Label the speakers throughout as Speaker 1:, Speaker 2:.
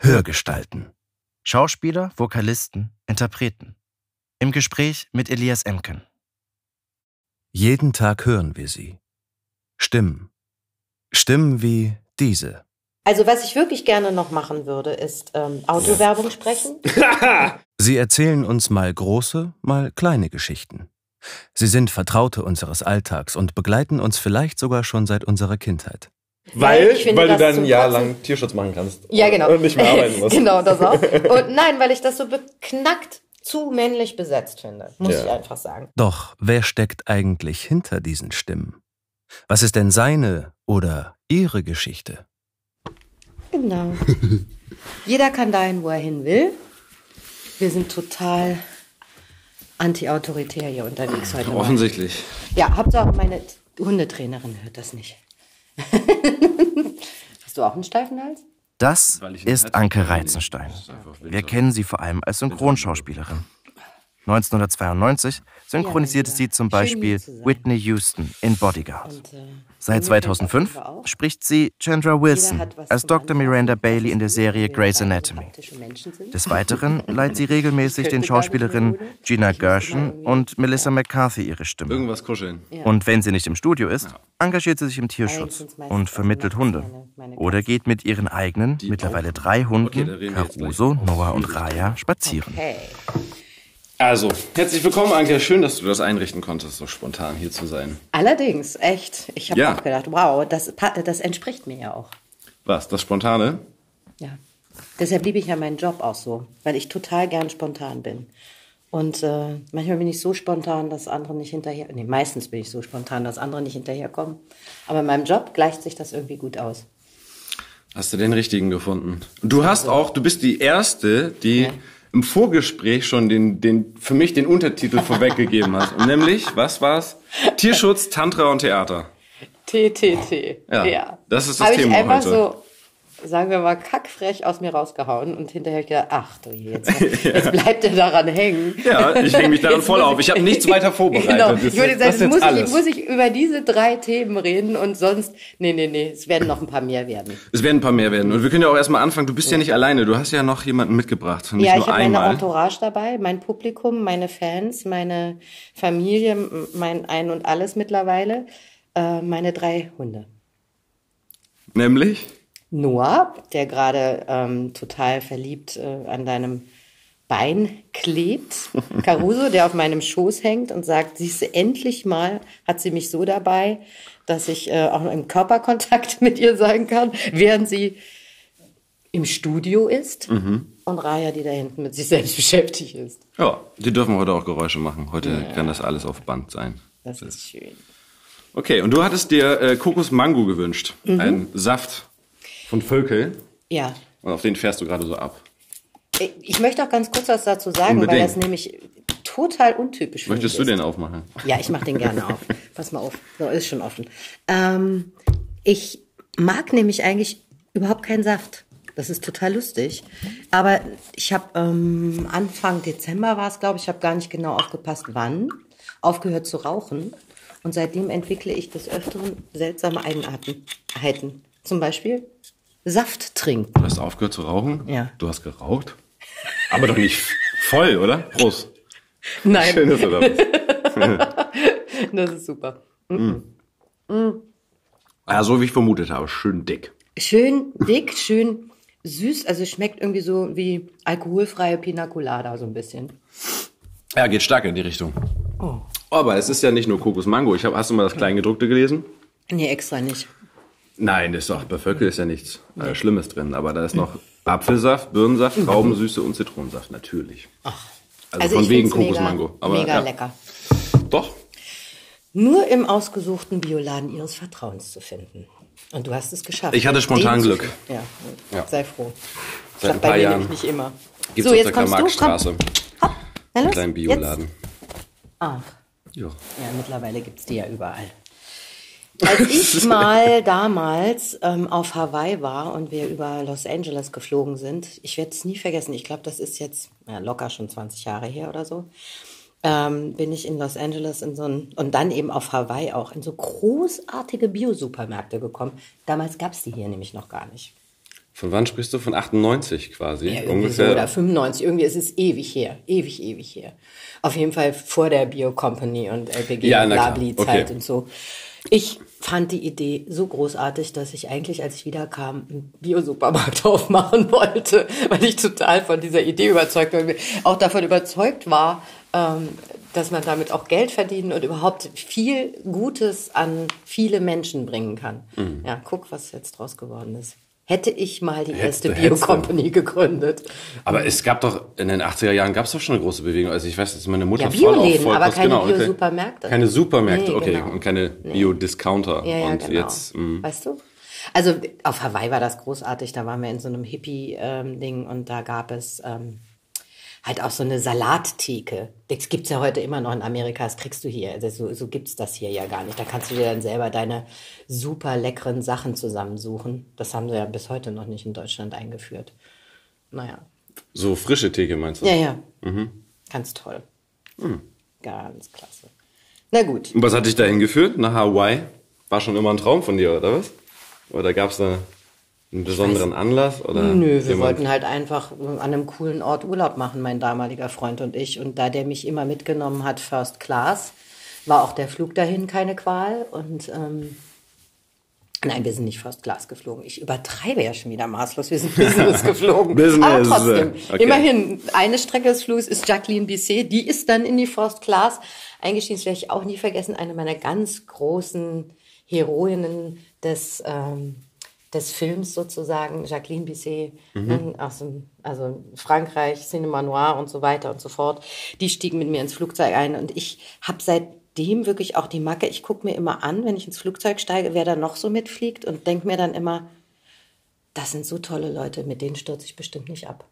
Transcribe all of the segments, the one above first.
Speaker 1: Hörgestalten. Schauspieler, Vokalisten, Interpreten. Im Gespräch mit Elias Emken. Jeden Tag hören wir sie. Stimmen. Stimmen wie diese.
Speaker 2: Also was ich wirklich gerne noch machen würde, ist ähm, Autowerbung sprechen.
Speaker 1: Sie erzählen uns mal große, mal kleine Geschichten. Sie sind Vertraute unseres Alltags und begleiten uns vielleicht sogar schon seit unserer Kindheit.
Speaker 3: Weil,
Speaker 2: finde
Speaker 3: weil du dann ein Jahr
Speaker 2: Kotzen-
Speaker 3: lang Tierschutz machen kannst.
Speaker 2: Ja, genau.
Speaker 3: Und nicht mehr arbeiten musst.
Speaker 2: genau, das auch. Und nein, weil ich das so beknackt zu männlich besetzt finde, muss
Speaker 3: Ja.
Speaker 2: ich einfach sagen.
Speaker 1: Doch wer steckt eigentlich hinter diesen Stimmen? Was ist denn seine oder ihre Geschichte?
Speaker 2: Genau. Jeder kann dahin, wo er hin will. Wir sind total anti-autoritär hier unterwegs heute. Mal.
Speaker 3: Offensichtlich.
Speaker 2: Ja, Hauptsache meine Hundetrainerin hört das nicht. Hast du auch einen steifen Hals?
Speaker 1: Das ist Anke Reizenstein. Wir kennen sie vor allem als Synchronschauspielerin. 1992 synchronisierte sie zum Beispiel. Whitney Houston in Bodyguard.
Speaker 2: Und, äh,
Speaker 1: Seit
Speaker 2: Jeder
Speaker 1: 2005
Speaker 2: auch.
Speaker 1: spricht sie Chandra Wilson als Dr. Miranda Bailey in der Serie Grey's Anatomy. Des Weiteren leiht sie regelmäßig den Schauspielerinnen. Gina Gershon und Melissa McCarthy ihre Stimme.
Speaker 3: Irgendwas kuscheln.
Speaker 1: Und wenn sie nicht im Studio ist, engagiert sie sich im Tierschutz und vermittelt Hunde. Oder geht mit ihren eigenen, mittlerweile drei Hunden. Caruso, Noah und Raya, spazieren.
Speaker 3: Also, herzlich willkommen, Anke. Schön, dass du das einrichten konntest, so spontan hier zu sein.
Speaker 2: Allerdings, echt. Ich habe
Speaker 3: Ja.
Speaker 2: auch gedacht, wow, das, das entspricht mir ja auch.
Speaker 3: Was, das Spontane?
Speaker 2: Ja. Deshalb liebe ich ja meinen Job auch so, weil ich total gern spontan bin. Und äh, manchmal bin ich so spontan, dass andere nicht hinterher. Nee, meistens bin ich so spontan, dass andere nicht hinterherkommen. Aber in meinem Job gleicht sich das irgendwie gut aus.
Speaker 3: Hast du den richtigen gefunden? Und du hast auch, du bist die Erste, die im Vorgespräch schon den, den, für mich den Untertitel vorweggegeben hat. Und nämlich, was war's? Tierschutz, Tantra und Theater.
Speaker 2: TTT.
Speaker 3: Ja, das ist das
Speaker 2: Hab
Speaker 3: Thema
Speaker 2: ich einfach
Speaker 3: heute.
Speaker 2: so, sagen wir mal, kackfrech aus mir rausgehauen und hinterher gedacht, ach du je, jetzt, jetzt bleibt er daran hängen.
Speaker 3: Ja, ich hänge mich daran voll auf. Ich habe nichts weiter vorbereitet.
Speaker 2: Genau, ich würde sagen, jetzt muss ich, muss ich über diese drei Themen reden und sonst, nee, nee, nee, es werden noch ein paar mehr werden.
Speaker 3: Es werden ein paar mehr werden. Und wir können ja auch erstmal anfangen. Du bist ja nicht alleine. Du hast ja noch jemanden mitgebracht. Nicht
Speaker 2: Ja, ich habe meine. Entourage dabei, mein Publikum, meine Fans, meine Familie, mein Ein und Alles mittlerweile, äh, meine drei Hunde.
Speaker 3: Nämlich?
Speaker 2: Noah, der gerade ähm, total verliebt äh, an deinem Bein klebt. Caruso, der auf meinem Schoß hängt und sagt, siehst du, endlich mal hat sie mich so dabei, dass ich äh, auch im Körperkontakt mit ihr sein kann, während sie im Studio ist. Und Raya, die da hinten mit sich selbst beschäftigt ist.
Speaker 3: Ja, die dürfen heute auch Geräusche machen. Heute kann das alles auf Band sein.
Speaker 2: Das ist schön.
Speaker 3: Okay, und du hattest dir äh, Kokos Mango gewünscht.
Speaker 2: Mhm.
Speaker 3: Ein Saft von Völkel.
Speaker 2: Ja.
Speaker 3: Und auf den fährst du gerade so ab.
Speaker 2: Ich möchte auch ganz kurz was dazu sagen, weil
Speaker 3: Unbedingt.
Speaker 2: das nämlich total untypisch für
Speaker 3: Möchtest du
Speaker 2: ist.
Speaker 3: den aufmachen?
Speaker 2: Ja, ich mache den gerne auf. Pass mal auf. So, ist schon offen. Ähm, ich mag nämlich eigentlich überhaupt keinen Saft. Das ist total lustig. Aber ich habe ähm, Anfang Dezember war es, glaube ich, ich habe gar nicht genau aufgepasst, wann, aufgehört zu rauchen. Und seitdem entwickle ich des Öfteren seltsame Eigenarten. Zum Beispiel Saft trinken.
Speaker 3: Du hast aufgehört zu rauchen?
Speaker 2: Ja.
Speaker 3: Du hast geraucht? Aber doch nicht voll, oder? Prost.
Speaker 2: Nein,
Speaker 3: Schön, du da bist.
Speaker 2: das ist super.
Speaker 3: Ja, so wie ich vermutet habe. Schön dick.
Speaker 2: Schön dick, schön süß. Also schmeckt irgendwie so wie alkoholfreie Pina Colada so ein bisschen.
Speaker 3: Ja, geht stark in die Richtung. Aber es ist ja nicht nur Kokos Mango. Ich hab, hast du mal das Kleingedruckte gelesen?
Speaker 2: Nee, extra nicht.
Speaker 3: Nein, das ist doch, bei Völkel ist ja nichts äh, Schlimmes drin. Aber da ist noch Apfelsaft, Birnensaft, Traubensüße und Zitronensaft, natürlich. Also, von
Speaker 2: ich
Speaker 3: wegen
Speaker 2: find's
Speaker 3: Kokos
Speaker 2: mega.
Speaker 3: Aber
Speaker 2: mega
Speaker 3: ja,
Speaker 2: lecker.
Speaker 3: Doch.
Speaker 2: Nur im ausgesuchten Bioladen Ihres Vertrauens zu finden. Und du hast es geschafft.
Speaker 3: Ich hatte spontan Glück.
Speaker 2: Ja,
Speaker 3: Ja.
Speaker 2: sei froh.
Speaker 3: Seit
Speaker 2: Klappt
Speaker 3: ein
Speaker 2: bei
Speaker 3: paar
Speaker 2: mir
Speaker 3: Jahren
Speaker 2: nämlich nicht immer.
Speaker 3: Gibt's
Speaker 2: so,
Speaker 3: auf
Speaker 2: jetzt
Speaker 3: der
Speaker 2: kommst du.
Speaker 3: Karl-Marx-Straße.
Speaker 2: Hopp. Na
Speaker 3: Einen
Speaker 2: los,
Speaker 3: kleinen
Speaker 2: jetzt.
Speaker 3: Bioladen.
Speaker 2: Ach,
Speaker 3: Ja.
Speaker 2: ja, mittlerweile gibt's die ja überall. Als ich mal damals ähm, auf Hawaii war und wir über Los Angeles geflogen sind, ich werde es nie vergessen, ich glaube, das ist jetzt ja, locker schon 20 Jahre her oder so, ähm, bin ich in Los Angeles in so ein, und dann eben auf Hawaii auch in so großartige Bio-Supermärkte gekommen. Damals gab's die hier nämlich noch gar nicht.
Speaker 3: Von wann sprichst du? Von 98 quasi?
Speaker 2: Ja, ungefähr. So, oder 95, irgendwie ist es ewig her. Ewig, ewig her. Auf jeden Fall vor der Bio Company und LPG
Speaker 3: ja,
Speaker 2: und Blabli-Zeit okay. und so. Ich fand die Idee so großartig, dass ich eigentlich, als ich wiederkam, einen Bio-Supermarkt aufmachen wollte, weil ich total von dieser Idee überzeugt war, auch davon überzeugt war, ähm, dass man damit auch Geld verdienen und überhaupt viel Gutes an viele Menschen bringen kann. Mhm. Ja, guck, was jetzt draus geworden ist hätte ich mal die erste Bio-Company gegründet.
Speaker 3: Aber es gab doch, in den 80er Jahren gab es doch schon eine große Bewegung. Also ich weiß, dass meine Mutter
Speaker 2: ja,
Speaker 3: voll
Speaker 2: auf voll aber keine genau, Bio-Supermärkte.
Speaker 3: Keine Supermärkte, nee, okay. Genau. Und keine Bio-Discounter.
Speaker 2: Ja, ja,
Speaker 3: und
Speaker 2: genau. jetzt, mh. Hm. Weißt du? Also auf Hawaii war das großartig. Da waren wir in so einem Hippie-Ding ähm, und da gab es ähm, halt auch so eine Salattheke. Das gibt's ja heute immer noch in Amerika, das kriegst du hier. Also so, so gibt's das hier ja gar nicht. Da kannst du dir dann selber deine super leckeren Sachen zusammensuchen. Das haben sie ja bis heute noch nicht in Deutschland eingeführt. Naja.
Speaker 3: So frische Theke meinst du?
Speaker 2: Ja, ja. Mhm. Ganz toll. Mhm. Ganz klasse. Na gut.
Speaker 3: Und was hat dich dahin geführt? Nach Hawaii? War schon immer ein Traum von dir, oder was? Oder gab's da einen besonderen Anlass? Oder
Speaker 2: Nö, wir wollten halt einfach an einem coolen Ort Urlaub machen, mein damaliger Freund und ich. Und da der mich immer mitgenommen hat, First Class, war auch der Flug dahin keine Qual. Und ähm, nein, wir sind nicht First Class geflogen. Ich übertreibe ja schon wieder maßlos. Wir sind Business geflogen.
Speaker 3: Business.
Speaker 2: Aber trotzdem, okay. immerhin, eine Strecke des Fluges ist Jacqueline Bisset. Die ist dann in die First Class eingestiegen. Das werde ich auch nie vergessen. Eine meiner ganz großen Heroinnen des... Ähm, des Films sozusagen, Jacqueline Bisset mhm. Ne, aus dem, also Frankreich, Cinema Noir und so weiter und so fort, die stiegen mit mir ins Flugzeug ein und ich habe seitdem wirklich auch die Macke, ich gucke mir immer an, wenn ich ins Flugzeug steige, wer da noch so mitfliegt und denke mir dann immer, das sind so tolle Leute, mit denen stürze ich bestimmt nicht ab.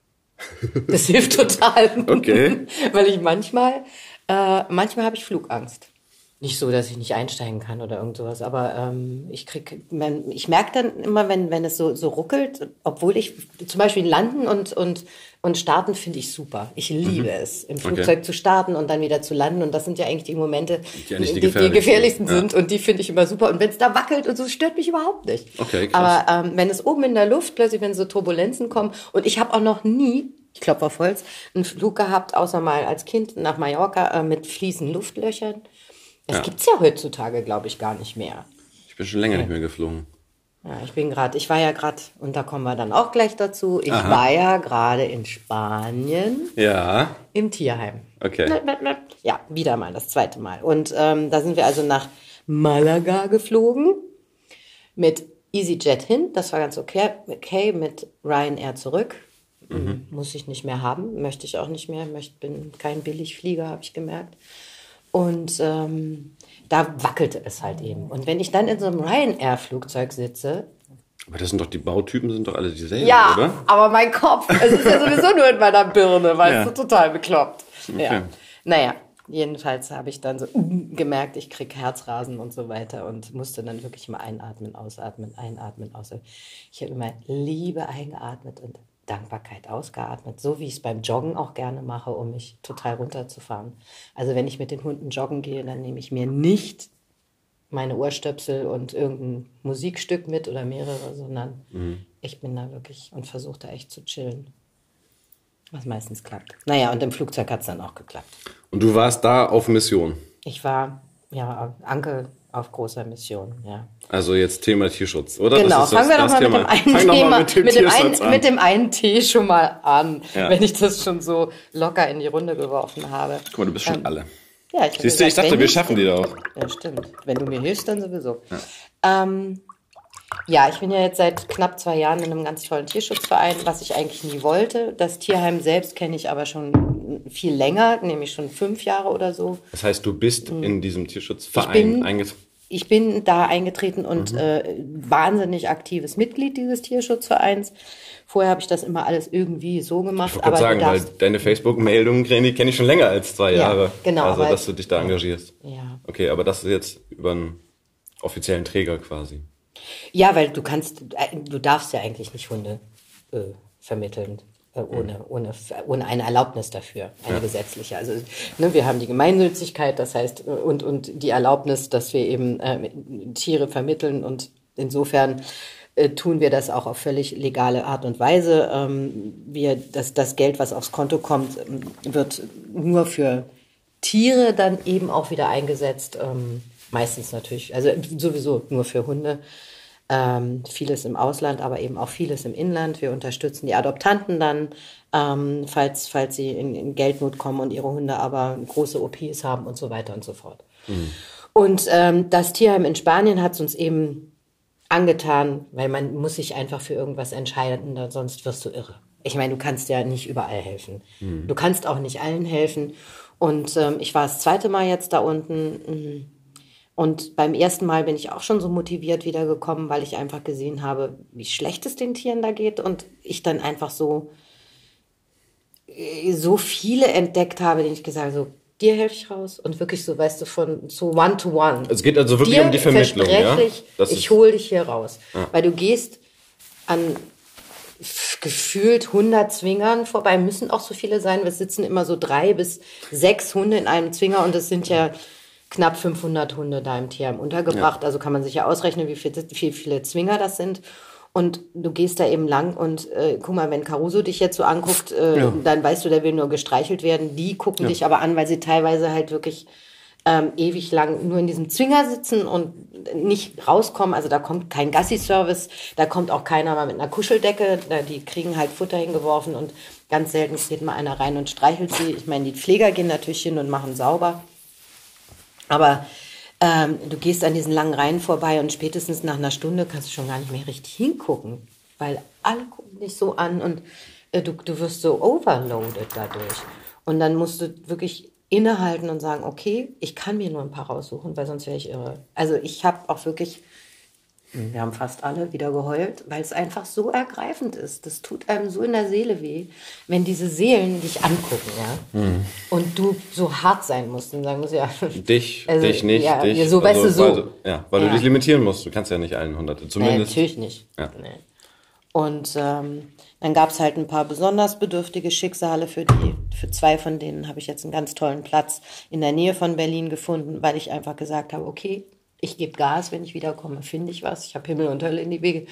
Speaker 2: Das hilft total.
Speaker 3: Okay.
Speaker 2: Weil ich manchmal, äh, manchmal habe ich Flugangst nicht so, dass ich nicht einsteigen kann oder irgend sowas, aber ähm, ich krieg, man, ich merke dann immer, wenn, wenn es so, so ruckelt, obwohl ich zum Beispiel landen und, und, und starten finde ich super. Ich liebe mhm. es, im Flugzeug okay. zu starten und dann wieder zu landen und das sind ja eigentlich die Momente,
Speaker 3: die, die,
Speaker 2: die, die gefährlichsten ja. sind und die finde ich immer super und wenn es da wackelt und so, stört mich überhaupt nicht.
Speaker 3: Okay, krass.
Speaker 2: Aber ähm, wenn es oben in der Luft plötzlich, wenn so Turbulenzen kommen und ich habe auch noch nie ich klopfe auf Holz, einen Flug gehabt, außer mal als Kind nach Mallorca äh, mit fließenden Luftlöchern. Das ja. gibt's ja heutzutage, glaube ich, gar nicht mehr.
Speaker 3: Ich bin schon länger ja. nicht mehr geflogen.
Speaker 2: Ja, ich bin gerade, ich war ja gerade, und da kommen wir dann auch gleich dazu, ich Aha. war ja gerade in Spanien.
Speaker 3: Ja.
Speaker 2: Im Tierheim.
Speaker 3: Okay.
Speaker 2: Ja, wieder mal, das zweite Mal. Und ähm, da sind wir also nach Malaga geflogen mit EasyJet hin, das war ganz okay, okay mit Ryanair zurück. Mhm. Muss ich nicht mehr haben, möchte ich auch nicht mehr, möchte, bin kein Billigflieger, habe ich gemerkt. Und ähm, da wackelte es halt eben. Und wenn ich dann in so einem Ryanair-Flugzeug sitze.
Speaker 3: Aber das sind doch die Bautypen, sind doch alle dieselben,
Speaker 2: ja,
Speaker 3: oder?
Speaker 2: aber mein Kopf, es ist ja sowieso nur in meiner Birne, weißt ja. du, total bekloppt. Okay. Ja. Naja, jedenfalls habe ich dann so gemerkt, ich krieg Herzrasen und so weiter und musste dann wirklich mal einatmen, ausatmen, einatmen, ausatmen. Ich habe immer Liebe eingeatmet und Dankbarkeit ausgeatmet, so wie ich es beim Joggen auch gerne mache, um mich total runterzufahren. Also wenn ich mit den Hunden joggen gehe, dann nehme ich mir nicht meine Ohrstöpsel und irgendein Musikstück mit oder mehrere, sondern mhm. ich bin da wirklich und versuche da echt zu chillen. Was meistens klappt. Naja, und im Flugzeug hat es dann auch geklappt.
Speaker 3: Und du warst da auf Mission?
Speaker 2: Ich war, ja, Anke auf großer Mission, ja.
Speaker 3: Also jetzt Thema Tierschutz, oder?
Speaker 2: Genau, fangen wir doch mal mit dem einen Thema, mit dem, mit, dem ein, mit dem einen Tee schon mal an, ja. wenn ich das schon so locker in die Runde geworfen habe.
Speaker 3: Guck mal, du bist schon ähm, alle.
Speaker 2: Ja, ich
Speaker 3: Siehst du, ich dachte, wir schaffen die doch.
Speaker 2: Ja, stimmt. Wenn du mir hilfst, dann sowieso. Ja. Ähm, ja, ich bin ja jetzt seit knapp zwei Jahren in einem ganz tollen Tierschutzverein, was ich eigentlich nie wollte. Das Tierheim selbst kenne ich aber schon viel länger, nämlich schon fünf Jahre oder so.
Speaker 3: Das heißt, du bist hm. in diesem Tierschutzverein eingetreten?
Speaker 2: Ich bin da eingetreten und mhm. äh, wahnsinnig aktives Mitglied dieses Tierschutzvereins. Vorher habe ich das immer alles irgendwie so gemacht.
Speaker 3: Ich aber sagen, weil deine Facebook-Meldungen kenne ich schon länger als zwei Jahre.
Speaker 2: Ja, genau.
Speaker 3: Also, dass du dich da engagierst.
Speaker 2: Ja.
Speaker 3: Okay, aber das ist jetzt über einen offiziellen Träger quasi.
Speaker 2: Ja, weil du kannst, äh, du darfst ja eigentlich nicht Hunde äh, vermitteln. Äh, ohne, ohne, ohne eine Erlaubnis dafür, eine ja. gesetzliche. Also ne, wir haben die Gemeinnützigkeit, das heißt, äh, und, und die Erlaubnis, dass wir eben äh, Tiere vermitteln und insofern äh, tun wir das auch auf völlig legale Art und Weise. Ähm, wir, das, das Geld, was aufs Konto kommt, ähm, wird nur für Tiere dann eben auch wieder eingesetzt. Ähm, meistens natürlich, also sowieso nur für Hunde. Ähm, vieles im Ausland, aber eben auch vieles im Inland. Wir unterstützen die Adoptanten dann, ähm, falls, falls sie in, in, Geldnot kommen und ihre Hunde aber große OPs haben und so weiter und so fort. Mhm. Und ähm, das Tierheim in Spanien hat es uns eben angetan, weil man muss sich einfach für irgendwas entscheiden, sonst wirst du irre. Ich meine, du kannst ja nicht überall helfen. Mhm. Du kannst auch nicht allen helfen. Und ähm, ich war das zweite Mal jetzt da unten. Und beim ersten Mal bin ich auch schon so motiviert wiedergekommen, weil ich einfach gesehen habe, wie schlecht es den Tieren da geht. Und ich dann einfach so, äh, so viele entdeckt habe, denen ich gesagt habe, so, dir helfe ich raus und wirklich so, weißt du, von so one to one.
Speaker 3: Es geht also wirklich dir um die Vermittlung, ja?
Speaker 2: Das ich hole dich hier raus, ja. weil du gehst an gefühlt 100 Zwingern vorbei, müssen auch so viele sein. Wir sitzen immer so drei bis sechs Hunde in einem Zwinger und es sind ja knapp 500 Hunde da im Tierheim untergebracht. Ja. Also kann man sich ja ausrechnen, wie, viel, wie viele Zwinger das sind. Und du gehst da eben lang und äh, guck mal, wenn Caruso dich jetzt so anguckt, äh, ja. dann weißt du, der will nur gestreichelt werden. Die gucken ja. dich aber an, weil sie teilweise halt wirklich ähm, ewig lang nur in diesem Zwinger sitzen und nicht rauskommen. Also da kommt kein Gassi-Service, da kommt auch keiner mal mit einer Kuscheldecke. Die kriegen halt Futter hingeworfen und ganz selten geht mal einer rein und streichelt sie. Ich meine, die Pfleger gehen natürlich hin und machen sauber. Aber ähm, du gehst an diesen langen Reihen vorbei und spätestens nach einer Stunde kannst du schon gar nicht mehr richtig hingucken, weil alle gucken dich so an und äh, du, du wirst so overloaded dadurch. Und dann musst du wirklich innehalten und sagen, okay, ich kann mir nur ein paar raussuchen, weil sonst wäre ich irre. Also ich habe auch wirklich wir haben fast alle wieder geheult, weil es einfach so ergreifend ist. Das tut einem so in der Seele weh, wenn diese Seelen dich angucken, ja. Mhm. Und du so hart sein musst und sagen musst, ja.
Speaker 3: Dich, also, dich nicht, ja, dich.
Speaker 2: So, weißt du, so.
Speaker 3: Weil, ja, weil ja. du dich limitieren musst. Du kannst ja nicht allen Hunderte, zumindest.
Speaker 2: Nee, natürlich nicht. Ja. Nee. Und ähm, dann gab es halt ein paar besonders bedürftige Schicksale für die. Für zwei von denen habe ich jetzt einen ganz tollen Platz in der Nähe von Berlin gefunden, weil ich einfach gesagt habe, okay, ich gebe Gas, wenn ich wiederkomme, finde ich was. Ich habe Himmel und Hölle in die Wege,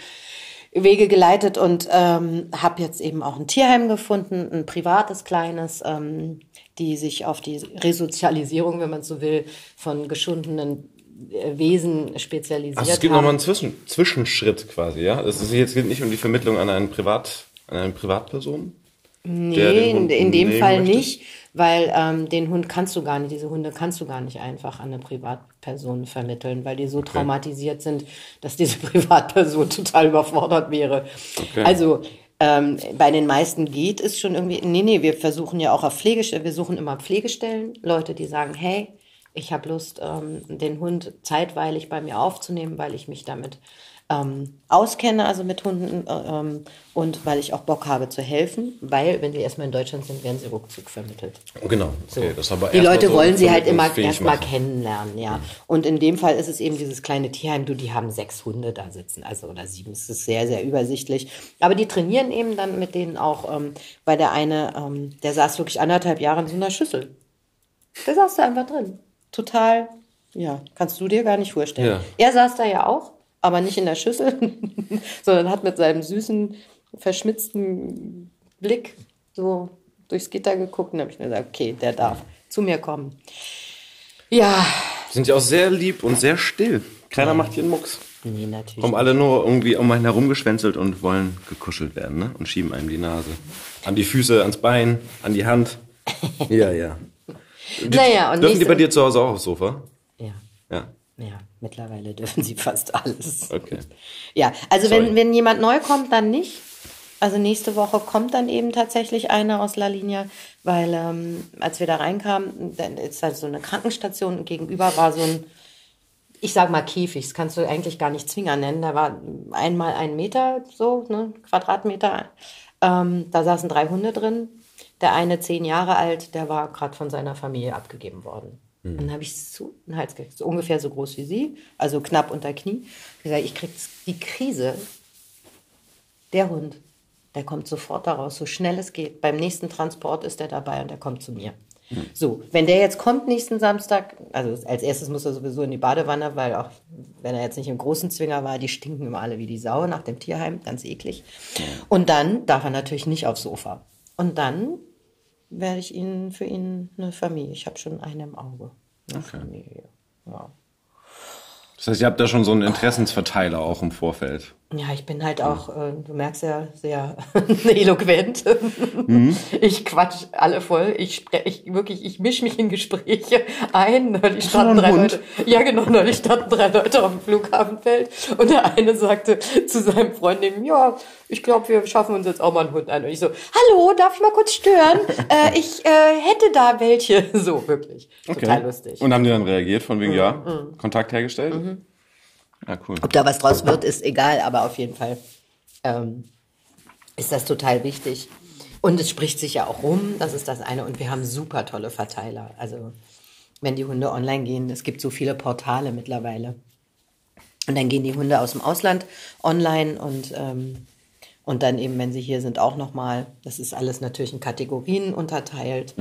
Speaker 2: Wege geleitet und ähm, habe jetzt eben auch ein Tierheim gefunden, ein privates, kleines, ähm, die sich auf die Resozialisierung, wenn man so will, von geschundenen äh, Wesen spezialisiert also
Speaker 3: es gibt nochmal einen Zwischen Zwischenschritt quasi, ja? Es jetzt nicht um die Vermittlung an einen Privat, an eine Privatperson?
Speaker 2: Nee, in, in dem Fall möchte? nicht, weil ähm, den Hund kannst du gar nicht, diese Hunde kannst du gar nicht einfach an eine Privatperson vermitteln, weil die so okay. traumatisiert sind, dass diese Privatperson total überfordert wäre. Okay. Also ähm, bei den meisten geht es schon irgendwie, nee, nee, wir versuchen ja auch auf Pflegestellen, wir suchen immer Pflegestellen, Leute, die sagen, hey, ich habe Lust, ähm, den Hund zeitweilig bei mir aufzunehmen, weil ich mich damit ähm, auskenne, also mit Hunden, äh, ähm, und weil ich auch Bock habe zu helfen, weil, wenn sie erstmal in Deutschland sind, werden sie ruckzuck vermittelt.
Speaker 3: Genau, okay, so.
Speaker 2: Die Leute so wollen sie halt immer erstmal kennenlernen, ja. Mhm. Und in dem Fall ist es eben dieses kleine Tierheim, du, die haben sechs Hunde da sitzen, also oder sieben, es ist sehr, sehr übersichtlich. Aber die trainieren eben dann mit denen auch, ähm, weil der eine, ähm, der saß wirklich anderthalb Jahre in so einer Schüssel. Der saß da einfach drin. Total, ja, kannst du dir gar nicht vorstellen. Ja. Er saß da ja auch aber nicht in der Schüssel, sondern hat mit seinem süßen, verschmitzten Blick so durchs Gitter geguckt und habe ich mir gesagt, okay, der darf zu mir kommen. Ja.
Speaker 3: Sind ja auch sehr lieb und sehr still. Keiner ja. macht hier einen Mucks.
Speaker 2: Nee, natürlich.
Speaker 3: Kommen alle nur irgendwie um einen herumgeschwänzelt und wollen gekuschelt werden, ne? Und schieben einem die Nase. An die Füße, ans Bein, an die Hand. ja, ja. Die, naja, und dürfen die bei dir zu Hause auch aufs Sofa?
Speaker 2: Ja.
Speaker 3: Ja.
Speaker 2: Ja, mittlerweile dürfen sie fast alles.
Speaker 3: Okay.
Speaker 2: Ja, also wenn, wenn jemand neu kommt, dann nicht. Also nächste Woche kommt dann eben tatsächlich einer aus La Linia, weil ähm, als wir da reinkamen, dann ist halt so eine Krankenstation und gegenüber war so ein, ich sag mal Käfig, das kannst du eigentlich gar nicht Zwinger nennen. Da war einmal ein Meter, so, ne, Quadratmeter. Ähm, da saßen drei Hunde drin. Der eine zehn Jahre alt, der war gerade von seiner Familie abgegeben worden. Mhm. Dann habe ich so einen Hals gekriegt, so ungefähr so groß wie sie, also knapp unter Knie. Ich gesagt, ich krieg die Krise. Der Hund, der kommt sofort daraus, so schnell es geht. Beim nächsten Transport ist er dabei und er kommt zu mir. So, wenn der jetzt kommt nächsten Samstag, also als erstes muss er sowieso in die Badewanne, weil auch wenn er jetzt nicht im großen Zwinger war, die stinken immer alle wie die Sau nach dem Tierheim, ganz eklig. Und dann darf er natürlich nicht aufs Sofa. Und dann werde ich ihn für ihn eine Familie. Ich habe schon eine im Auge. Eine
Speaker 3: Okay.
Speaker 2: Familie. Ja.
Speaker 3: Das heißt, ihr habt da schon so einen Interessensverteiler auch im Vorfeld.
Speaker 2: Ja, ich bin halt auch, äh, du merkst ja, sehr eloquent. Ich quatsch alle voll. Ich spreche, ich wirklich, ich mische mich in Gespräche ein. Neulich standen drei Leute. Ja, genau, neulich standen drei Leute auf dem Flughafenfeld und der eine sagte zu seinem Freund neben ja, ich glaube, wir schaffen uns jetzt auch mal einen Hund ein. Und ich so, hallo, darf ich mal kurz stören? äh, ich äh, hätte da welche. So, wirklich. Total lustig.
Speaker 3: Und haben die dann reagiert von wegen, ja, Kontakt hergestellt? Ja, cool.
Speaker 2: Ob da was draus wird, ist egal, aber auf jeden Fall ähm, ist das total wichtig. Und es spricht sich ja auch rum, das ist das eine. Und wir haben super tolle Verteiler. Also wenn die Hunde online gehen, es gibt so viele Portale mittlerweile. Und dann gehen die Hunde aus dem Ausland online und, ähm, und dann eben, wenn sie hier sind, auch nochmal. Das ist alles natürlich in Kategorien unterteilt.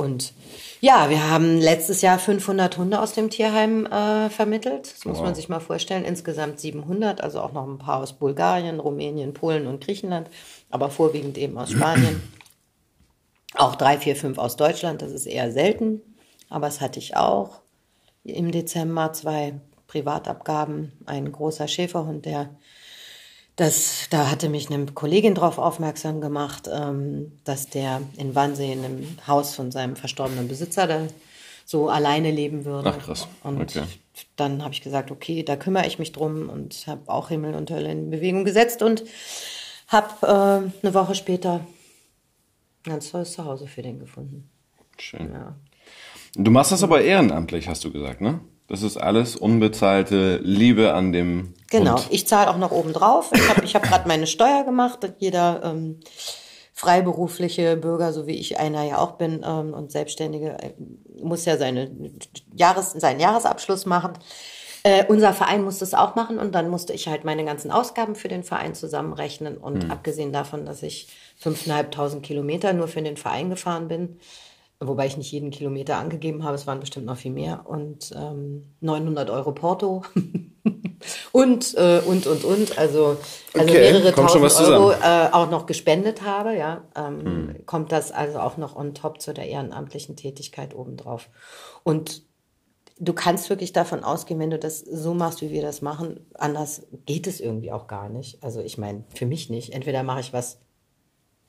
Speaker 2: Und ja, wir haben letztes Jahr 500 Hunde aus dem Tierheim äh, vermittelt. Das muss
Speaker 3: Wow.
Speaker 2: man sich mal vorstellen. Insgesamt 700, also auch noch ein paar aus Bulgarien, Rumänien, Polen und Griechenland, aber vorwiegend eben aus Spanien. Auch drei, vier, fünf aus Deutschland, das ist eher selten, aber das hatte ich auch. Im Dezember zwei Privatabgaben, ein großer Schäferhund, der das, da hatte mich eine Kollegin darauf aufmerksam gemacht, ähm, dass der in Wannsee in einem Haus von seinem verstorbenen Besitzer da so alleine leben würde.
Speaker 3: Ach, krass.
Speaker 2: Und
Speaker 3: Okay.
Speaker 2: dann habe ich gesagt, okay, da kümmere ich mich drum und habe auch Himmel und Hölle in Bewegung gesetzt und habe äh, eine Woche später ein ganz tolles Zuhause für den gefunden.
Speaker 3: Schön.
Speaker 2: Ja.
Speaker 3: Du machst das aber ehrenamtlich, hast du gesagt, ne? Das ist alles unbezahlte Liebe an dem
Speaker 2: Genau,
Speaker 3: Hund.
Speaker 2: ich zahle auch noch oben drauf. Ich habe ich hab gerade meine Steuer gemacht. Jeder ähm, freiberufliche Bürger, so wie ich einer ja auch bin, ähm, und Selbstständige, äh, muss ja seine Jahres, seinen Jahresabschluss machen. Äh, unser Verein musste es auch machen und dann musste ich halt meine ganzen Ausgaben für den Verein zusammenrechnen. Und abgesehen davon, dass ich 5.500 Kilometer nur für den Verein gefahren bin, wobei ich nicht jeden Kilometer angegeben habe, es waren bestimmt noch viel mehr, und ähm, 900 Euro Porto und, äh, und, und, und, also, also
Speaker 3: Okay,
Speaker 2: mehrere tausend Euro äh, auch noch gespendet habe, ja, ähm, kommt das also auch noch on top zu der ehrenamtlichen Tätigkeit obendrauf. Und du kannst wirklich davon ausgehen, wenn du das so machst, wie wir das machen, anders geht es irgendwie auch gar nicht. Also ich meine, für mich nicht. Entweder mache ich was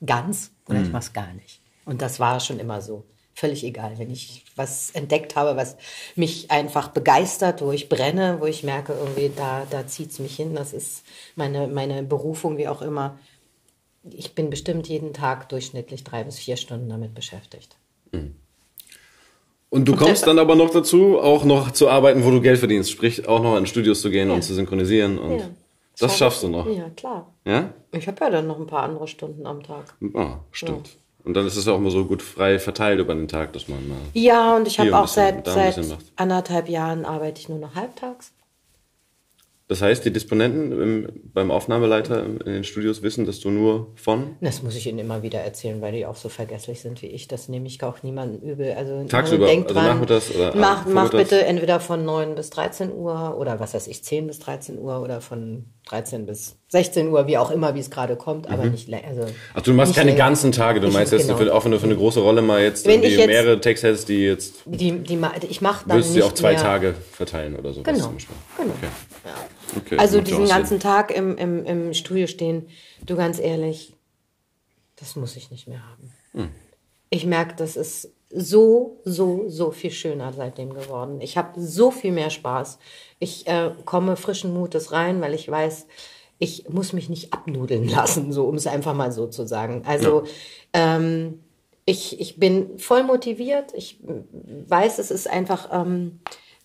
Speaker 2: ganz oder ich mache es gar nicht. Und das war schon immer so. Völlig egal, wenn ich was entdeckt habe, was mich einfach begeistert, wo ich brenne, wo ich merke, irgendwie da, da zieht es mich hin. Das ist meine, meine Berufung, wie auch immer. Ich bin bestimmt jeden Tag durchschnittlich drei bis vier Stunden damit beschäftigt.
Speaker 3: Und du kommst dann aber noch dazu, auch noch zu arbeiten, wo du Geld verdienst. Sprich, auch noch in Studios zu gehen und zu synchronisieren. Und
Speaker 2: Ja.
Speaker 3: das schaffst du noch.
Speaker 2: Ja, klar.
Speaker 3: Ja?
Speaker 2: Ich habe ja dann noch ein paar andere Stunden am Tag.
Speaker 3: Ah, stimmt. Und dann ist es auch immer so gut frei verteilt über den Tag, dass man mal.
Speaker 2: Ja, und ich habe auch
Speaker 3: bisschen,
Speaker 2: seit, seit anderthalb Jahren arbeite ich nur noch halbtags.
Speaker 3: Das heißt, die Disponenten im, beim Aufnahmeleiter in den Studios wissen, dass du nur von
Speaker 2: Das muss ich Ihnen immer wieder erzählen, weil die auch so vergesslich sind wie ich. Das nehme ich auch niemandem übel. Also
Speaker 3: Tagsüber,
Speaker 2: denkt
Speaker 3: also
Speaker 2: dran,
Speaker 3: nachmittags oder
Speaker 2: mach,
Speaker 3: abends,
Speaker 2: mach bitte entweder von 9 bis 13 Uhr oder was weiß ich, 10 bis 13 Uhr oder von 13 bis 16 Uhr, wie auch immer, wie es gerade kommt, aber nicht länger. Also
Speaker 3: Ach, du machst keine
Speaker 2: länger.
Speaker 3: ganzen Tage. Du
Speaker 2: Ich-
Speaker 3: meinst jetzt,
Speaker 2: genau.
Speaker 3: für, auch wenn du für eine große Rolle mal jetzt
Speaker 2: Wenn jetzt-
Speaker 3: mehrere Texte hättest, die jetzt
Speaker 2: Die, die, ich mache dann
Speaker 3: würdest du auf zwei
Speaker 2: mehr,
Speaker 3: Tage verteilen oder sowas
Speaker 2: Genau, genau.
Speaker 3: Okay.
Speaker 2: Ja.
Speaker 3: Okay,
Speaker 2: Also diesen
Speaker 3: auch
Speaker 2: ganzen Tag im, im, im Studio stehen, du ganz ehrlich, das muss ich nicht mehr haben.
Speaker 3: Hm.
Speaker 2: Ich merke, das ist so, so, so viel schöner seitdem geworden. Ich habe so viel mehr Spaß. Ich äh, komme frischen Mutes rein, weil ich weiß, ich muss mich nicht abnudeln lassen, so um es einfach mal so zu sagen. Also ähm, ich, ich bin voll motiviert. Ich weiß, es ist einfach ähm,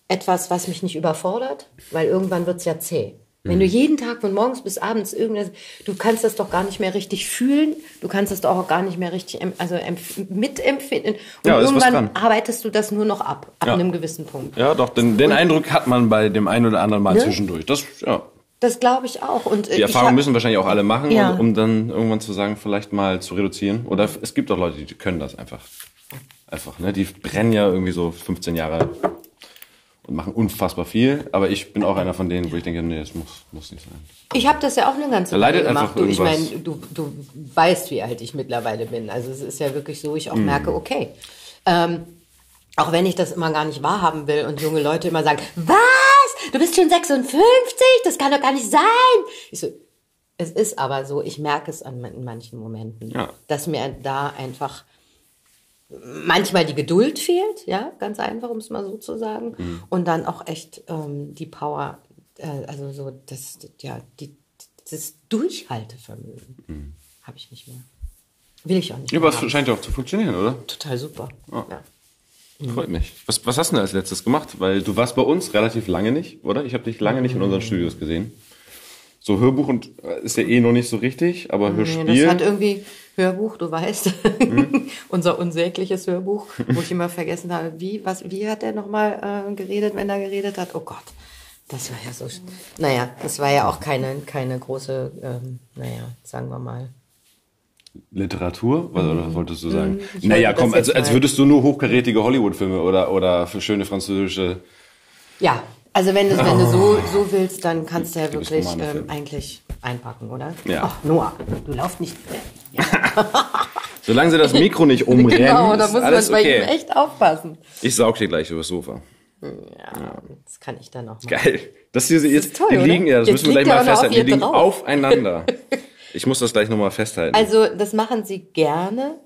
Speaker 2: etwas, was mich nicht überfordert, weil irgendwann wird's ja zäh. Wenn du
Speaker 3: Mhm.
Speaker 2: jeden Tag von morgens bis abends irgendwas, du kannst das doch gar nicht mehr richtig fühlen, du kannst das doch auch gar nicht mehr richtig also empf- mitempfinden. Und
Speaker 3: Ja,
Speaker 2: irgendwann arbeitest du das nur noch ab, ab
Speaker 3: Ja.
Speaker 2: einem gewissen Punkt.
Speaker 3: Ja, doch, den, den Eindruck hat man bei dem einen oder anderen Mal
Speaker 2: Ne?
Speaker 3: zwischendurch. Das, ja.
Speaker 2: Das glaube ich auch. Und äh,
Speaker 3: Die Erfahrung
Speaker 2: hab-
Speaker 3: müssen wahrscheinlich auch alle machen,
Speaker 2: Ja.
Speaker 3: um, um dann irgendwann zu sagen, vielleicht mal zu reduzieren. Oder es gibt auch Leute, die können das einfach. Einfach, ne? Die brennen ja irgendwie so 15 Jahre und machen unfassbar viel. Aber ich bin auch einer von denen, wo ich denke, nee, das muss, muss nicht sein.
Speaker 2: Ich habe das ja auch eine ganze Weile gemacht. Du, ich meine, du, du weißt, wie alt ich mittlerweile bin. Also es ist ja wirklich so, ich auch merke, okay. Ähm, auch wenn ich das immer gar nicht wahrhaben will und junge Leute immer sagen, was? Du bist schon 56? Das kann doch gar nicht sein. Ich so, es ist aber so, ich merke es an, in manchen Momenten,
Speaker 3: Ja.
Speaker 2: dass mir da einfach manchmal die Geduld fehlt, ja, ganz einfach, um es mal so zu sagen.
Speaker 3: Mhm.
Speaker 2: Und dann auch echt ähm, die Power, äh, also so das, ja, die, das Durchhaltevermögen habe ich nicht mehr. Will ich auch nicht
Speaker 3: Mhm. Ja,
Speaker 2: mehr.
Speaker 3: aber es scheint ja auch zu funktionieren, oder?
Speaker 2: Total super. Ja.
Speaker 3: Freut mich. Was, was hast du denn als letztes gemacht? Weil du warst bei uns relativ lange nicht, oder? Ich habe dich lange nicht in unseren Studios gesehen. So Hörbuch und äh, ist ja eh noch nicht so richtig, aber
Speaker 2: Nee,
Speaker 3: Hörspiel.
Speaker 2: das hat irgendwie Hörbuch, du weißt, unser unsägliches Hörbuch, wo ich immer vergessen habe, wie, was, wie hat er nochmal äh, geredet, wenn er geredet hat? Oh Gott, das war ja so, naja, das war ja auch keine, keine große, ähm, naja, sagen wir mal.
Speaker 3: Literatur? Was oder was wolltest du sagen?
Speaker 2: Mhm. ich
Speaker 3: naja, komm,
Speaker 2: das
Speaker 3: als, als würdest du nur hochkarätige Hollywood-Filme oder, oder für schöne französische.
Speaker 2: Ja, also wenn, du- wenn du so, so willst, dann kannst du ja wirklich ähm, eigentlich einpacken, oder?
Speaker 3: Ja.
Speaker 2: Ach, Noah, du laufst nicht.
Speaker 3: Solange sie das Mikro nicht umrennen,
Speaker 2: genau, da muss man bei ihm
Speaker 3: okay.
Speaker 2: echt aufpassen.
Speaker 3: Ich saug dir gleich übers Sofa.
Speaker 2: Ja, das kann ich dann noch machen.
Speaker 3: Geil. Das hier, jetzt,
Speaker 2: toll,
Speaker 3: die
Speaker 2: oder?
Speaker 3: liegen, ja, das
Speaker 2: Jetzt
Speaker 3: müssen wir gleich mal festhalten. Die liegen
Speaker 2: drauf.
Speaker 3: aufeinander. Ich muss das gleich nochmal festhalten.
Speaker 2: Also, das machen sie gerne.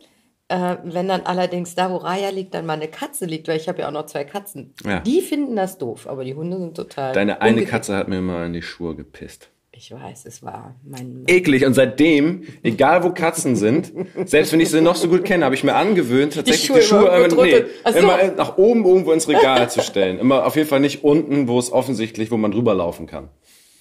Speaker 2: Äh, wenn dann allerdings da, wo Raya liegt, dann mal eine Katze liegt, weil ich habe ja auch noch zwei Katzen.
Speaker 3: Ja.
Speaker 2: Die finden das doof, aber die Hunde sind total.
Speaker 3: Deine eine
Speaker 2: umgekehrt.
Speaker 3: Katze hat mir mal in die Schuhe gepisst.
Speaker 2: Ich weiß, es war mein.
Speaker 3: Eklig. Und seitdem, egal wo Katzen sind, selbst wenn ich sie noch so gut kenne, habe ich mir angewöhnt, tatsächlich
Speaker 2: Schuhe
Speaker 3: die Schuhe,
Speaker 2: immer
Speaker 3: immer, nee,
Speaker 2: so.
Speaker 3: immer nach oben irgendwo ins Regal zu stellen. Immer auf jeden Fall nicht unten, wo es offensichtlich, wo man drüber laufen kann.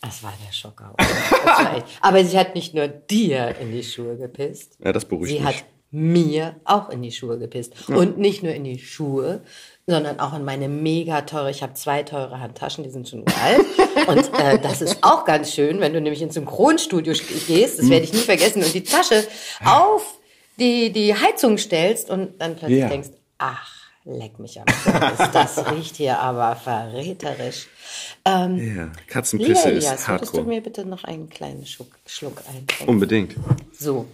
Speaker 2: Das war der Schocker. echt. Aber sie hat nicht nur dir in die Schuhe gepisst.
Speaker 3: Ja, das beruhigt
Speaker 2: Sie
Speaker 3: mich.
Speaker 2: hat mir auch in die Schuhe gepisst. Und nicht nur in die Schuhe, sondern auch in meine mega teure, ich habe zwei teure Handtaschen, die sind schon uralt. Und äh, das ist auch ganz schön, wenn du nämlich ins Synchronstudio gehst, das werde ich nie vergessen, und die Tasche auf die, die Heizung stellst und dann plötzlich
Speaker 3: Ja.
Speaker 2: denkst, ach, leck mich am Fuß, das riecht hier aber verräterisch. Ähm,
Speaker 3: Ja, Katzenpisse
Speaker 2: Elias,
Speaker 3: ist
Speaker 2: würdest du
Speaker 3: hardcore.
Speaker 2: mir bitte noch einen kleinen Schluck, Schluck einschenken?
Speaker 3: Unbedingt.
Speaker 2: So.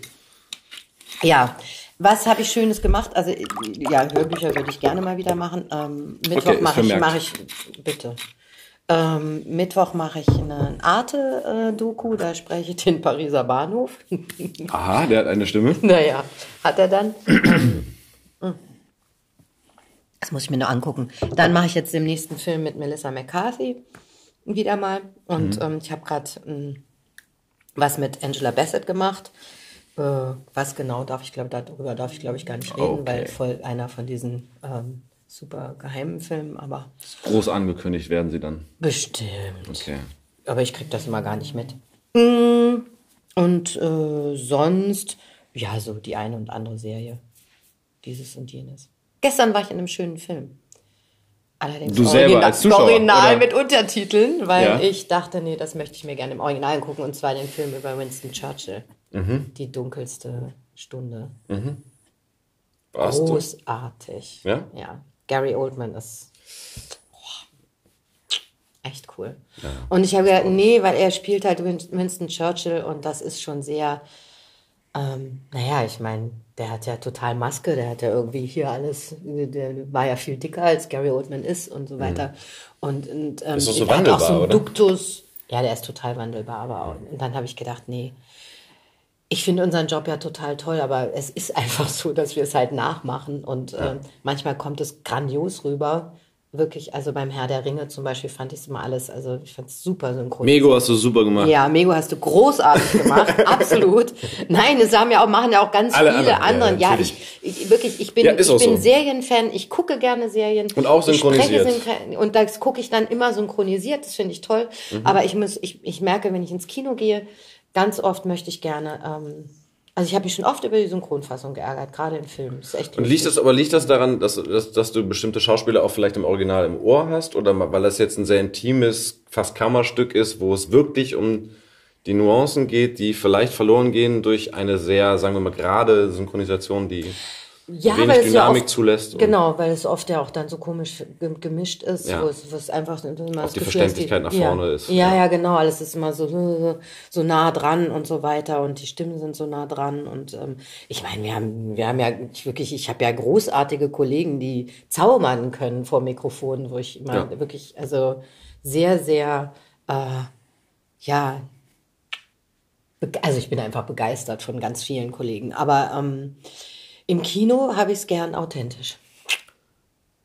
Speaker 2: Ja, was habe ich Schönes gemacht? Also, ja, Hörbücher würde ich gerne mal wieder machen. Ähm, Mittwoch
Speaker 3: Okay,
Speaker 2: mache ich, mache ich, bitte. Ähm, Mittwoch mache ich eine Arte-Doku, da spreche ich den Pariser Bahnhof.
Speaker 3: Aha, der hat eine Stimme.
Speaker 2: naja, hat er dann. Das muss ich mir nur angucken. Dann mache ich jetzt den nächsten Film mit Melissa McCarthy wieder mal. Und ähm, ich habe gerade ähm, was mit Angela Bassett gemacht. Äh, was genau darf ich, glaube darüber darf ich, glaube ich, gar nicht reden,
Speaker 3: Okay.
Speaker 2: weil voll einer von diesen ähm, super geheimen Filmen, aber
Speaker 3: Groß angekündigt werden sie dann.
Speaker 2: bestimmt.
Speaker 3: Okay.
Speaker 2: Aber ich krieg das immer gar nicht mit. Mm, Und äh, sonst, ja, so die eine und andere Serie. Dieses und jenes. Gestern war ich in einem schönen Film. Allerdings
Speaker 3: Du als Zuschauer,
Speaker 2: Original
Speaker 3: oder?
Speaker 2: mit Untertiteln, weil
Speaker 3: Ja.
Speaker 2: ich dachte, nee, das möchte ich mir gerne im Original gucken. Und zwar den Film über Winston Churchill.
Speaker 3: Mhm.
Speaker 2: Die dunkelste Stunde.
Speaker 3: Warst du?
Speaker 2: Großartig.
Speaker 3: Ja?
Speaker 2: Ja. Gary Oldman ist echt cool. Und ich habe gedacht, nee, weil er spielt halt Win- Winston Churchill und das ist schon sehr, ähm, naja, ich meine, der hat ja total Maske, der hat ja irgendwie hier alles, der war ja viel dicker als Gary Oldman ist und so weiter. Und, und ähm,
Speaker 3: Ist auch so
Speaker 2: hat auch so
Speaker 3: wandelbar, oder?
Speaker 2: Duktus. Ja, der ist total wandelbar, aber auch, und dann habe ich gedacht, nee, ich finde unseren Job ja total toll, aber es ist einfach so, dass wir es halt nachmachen und ähm, manchmal kommt es grandios rüber. Wirklich, also beim Herr der Ringe zum Beispiel fand ich es immer alles, also ich fand es super synchronisiert.
Speaker 3: Mego hast du super gemacht.
Speaker 2: Ja, Mego hast du großartig gemacht, absolut. Nein, es haben ja auch, machen ja auch ganz
Speaker 3: Alle
Speaker 2: viele
Speaker 3: anderen, ja,
Speaker 2: anderen. Ja,
Speaker 3: natürlich.
Speaker 2: ich, ich wirklich, ich bin,
Speaker 3: Ja,
Speaker 2: ich bin
Speaker 3: so.
Speaker 2: Serienfan, ich gucke gerne Serien.
Speaker 3: Und auch synchronisiert.
Speaker 2: synchron- Und das gucke ich dann immer synchronisiert, das finde ich toll.
Speaker 3: Mhm.
Speaker 2: Aber ich muss, ich, ich merke, wenn ich ins Kino gehe, ganz oft möchte ich gerne, ähm, also ich habe mich schon oft über die Synchronfassung geärgert, gerade in Filmen. Das ist echt
Speaker 3: Und liegt das, aber liegt das daran, dass, dass, dass du bestimmte Schauspieler auch vielleicht im Original im Ohr hast? Oder weil das jetzt ein sehr intimes, fast Kammerstück ist, wo es wirklich um die Nuancen geht, die vielleicht verloren gehen durch eine sehr, sagen wir mal, gerade Synchronisation, die
Speaker 2: Ja,
Speaker 3: wenig
Speaker 2: weil es ja
Speaker 3: Dynamik
Speaker 2: oft,
Speaker 3: zulässt.
Speaker 2: Genau, weil es oft ja auch dann so komisch ge- gemischt ist,
Speaker 3: Ja.
Speaker 2: wo, es, wo es einfach immer das
Speaker 3: die
Speaker 2: Gefühl
Speaker 3: Verständlichkeit nach
Speaker 2: ja,
Speaker 3: vorne ist.
Speaker 2: Ja,
Speaker 3: Ja.
Speaker 2: ja, genau, alles ist immer so, so, nah dran und so weiter und die Stimmen sind so nah dran und ähm, ich meine, wir haben, wir haben ja ich wirklich, ich habe ja großartige Kollegen, die zaubern können vor Mikrofon, wo ich immer
Speaker 3: Ja.
Speaker 2: wirklich, also sehr, sehr, äh, ja, Also ich bin einfach begeistert von ganz vielen Kollegen. Aber ähm, im Kino habe ich es gern authentisch.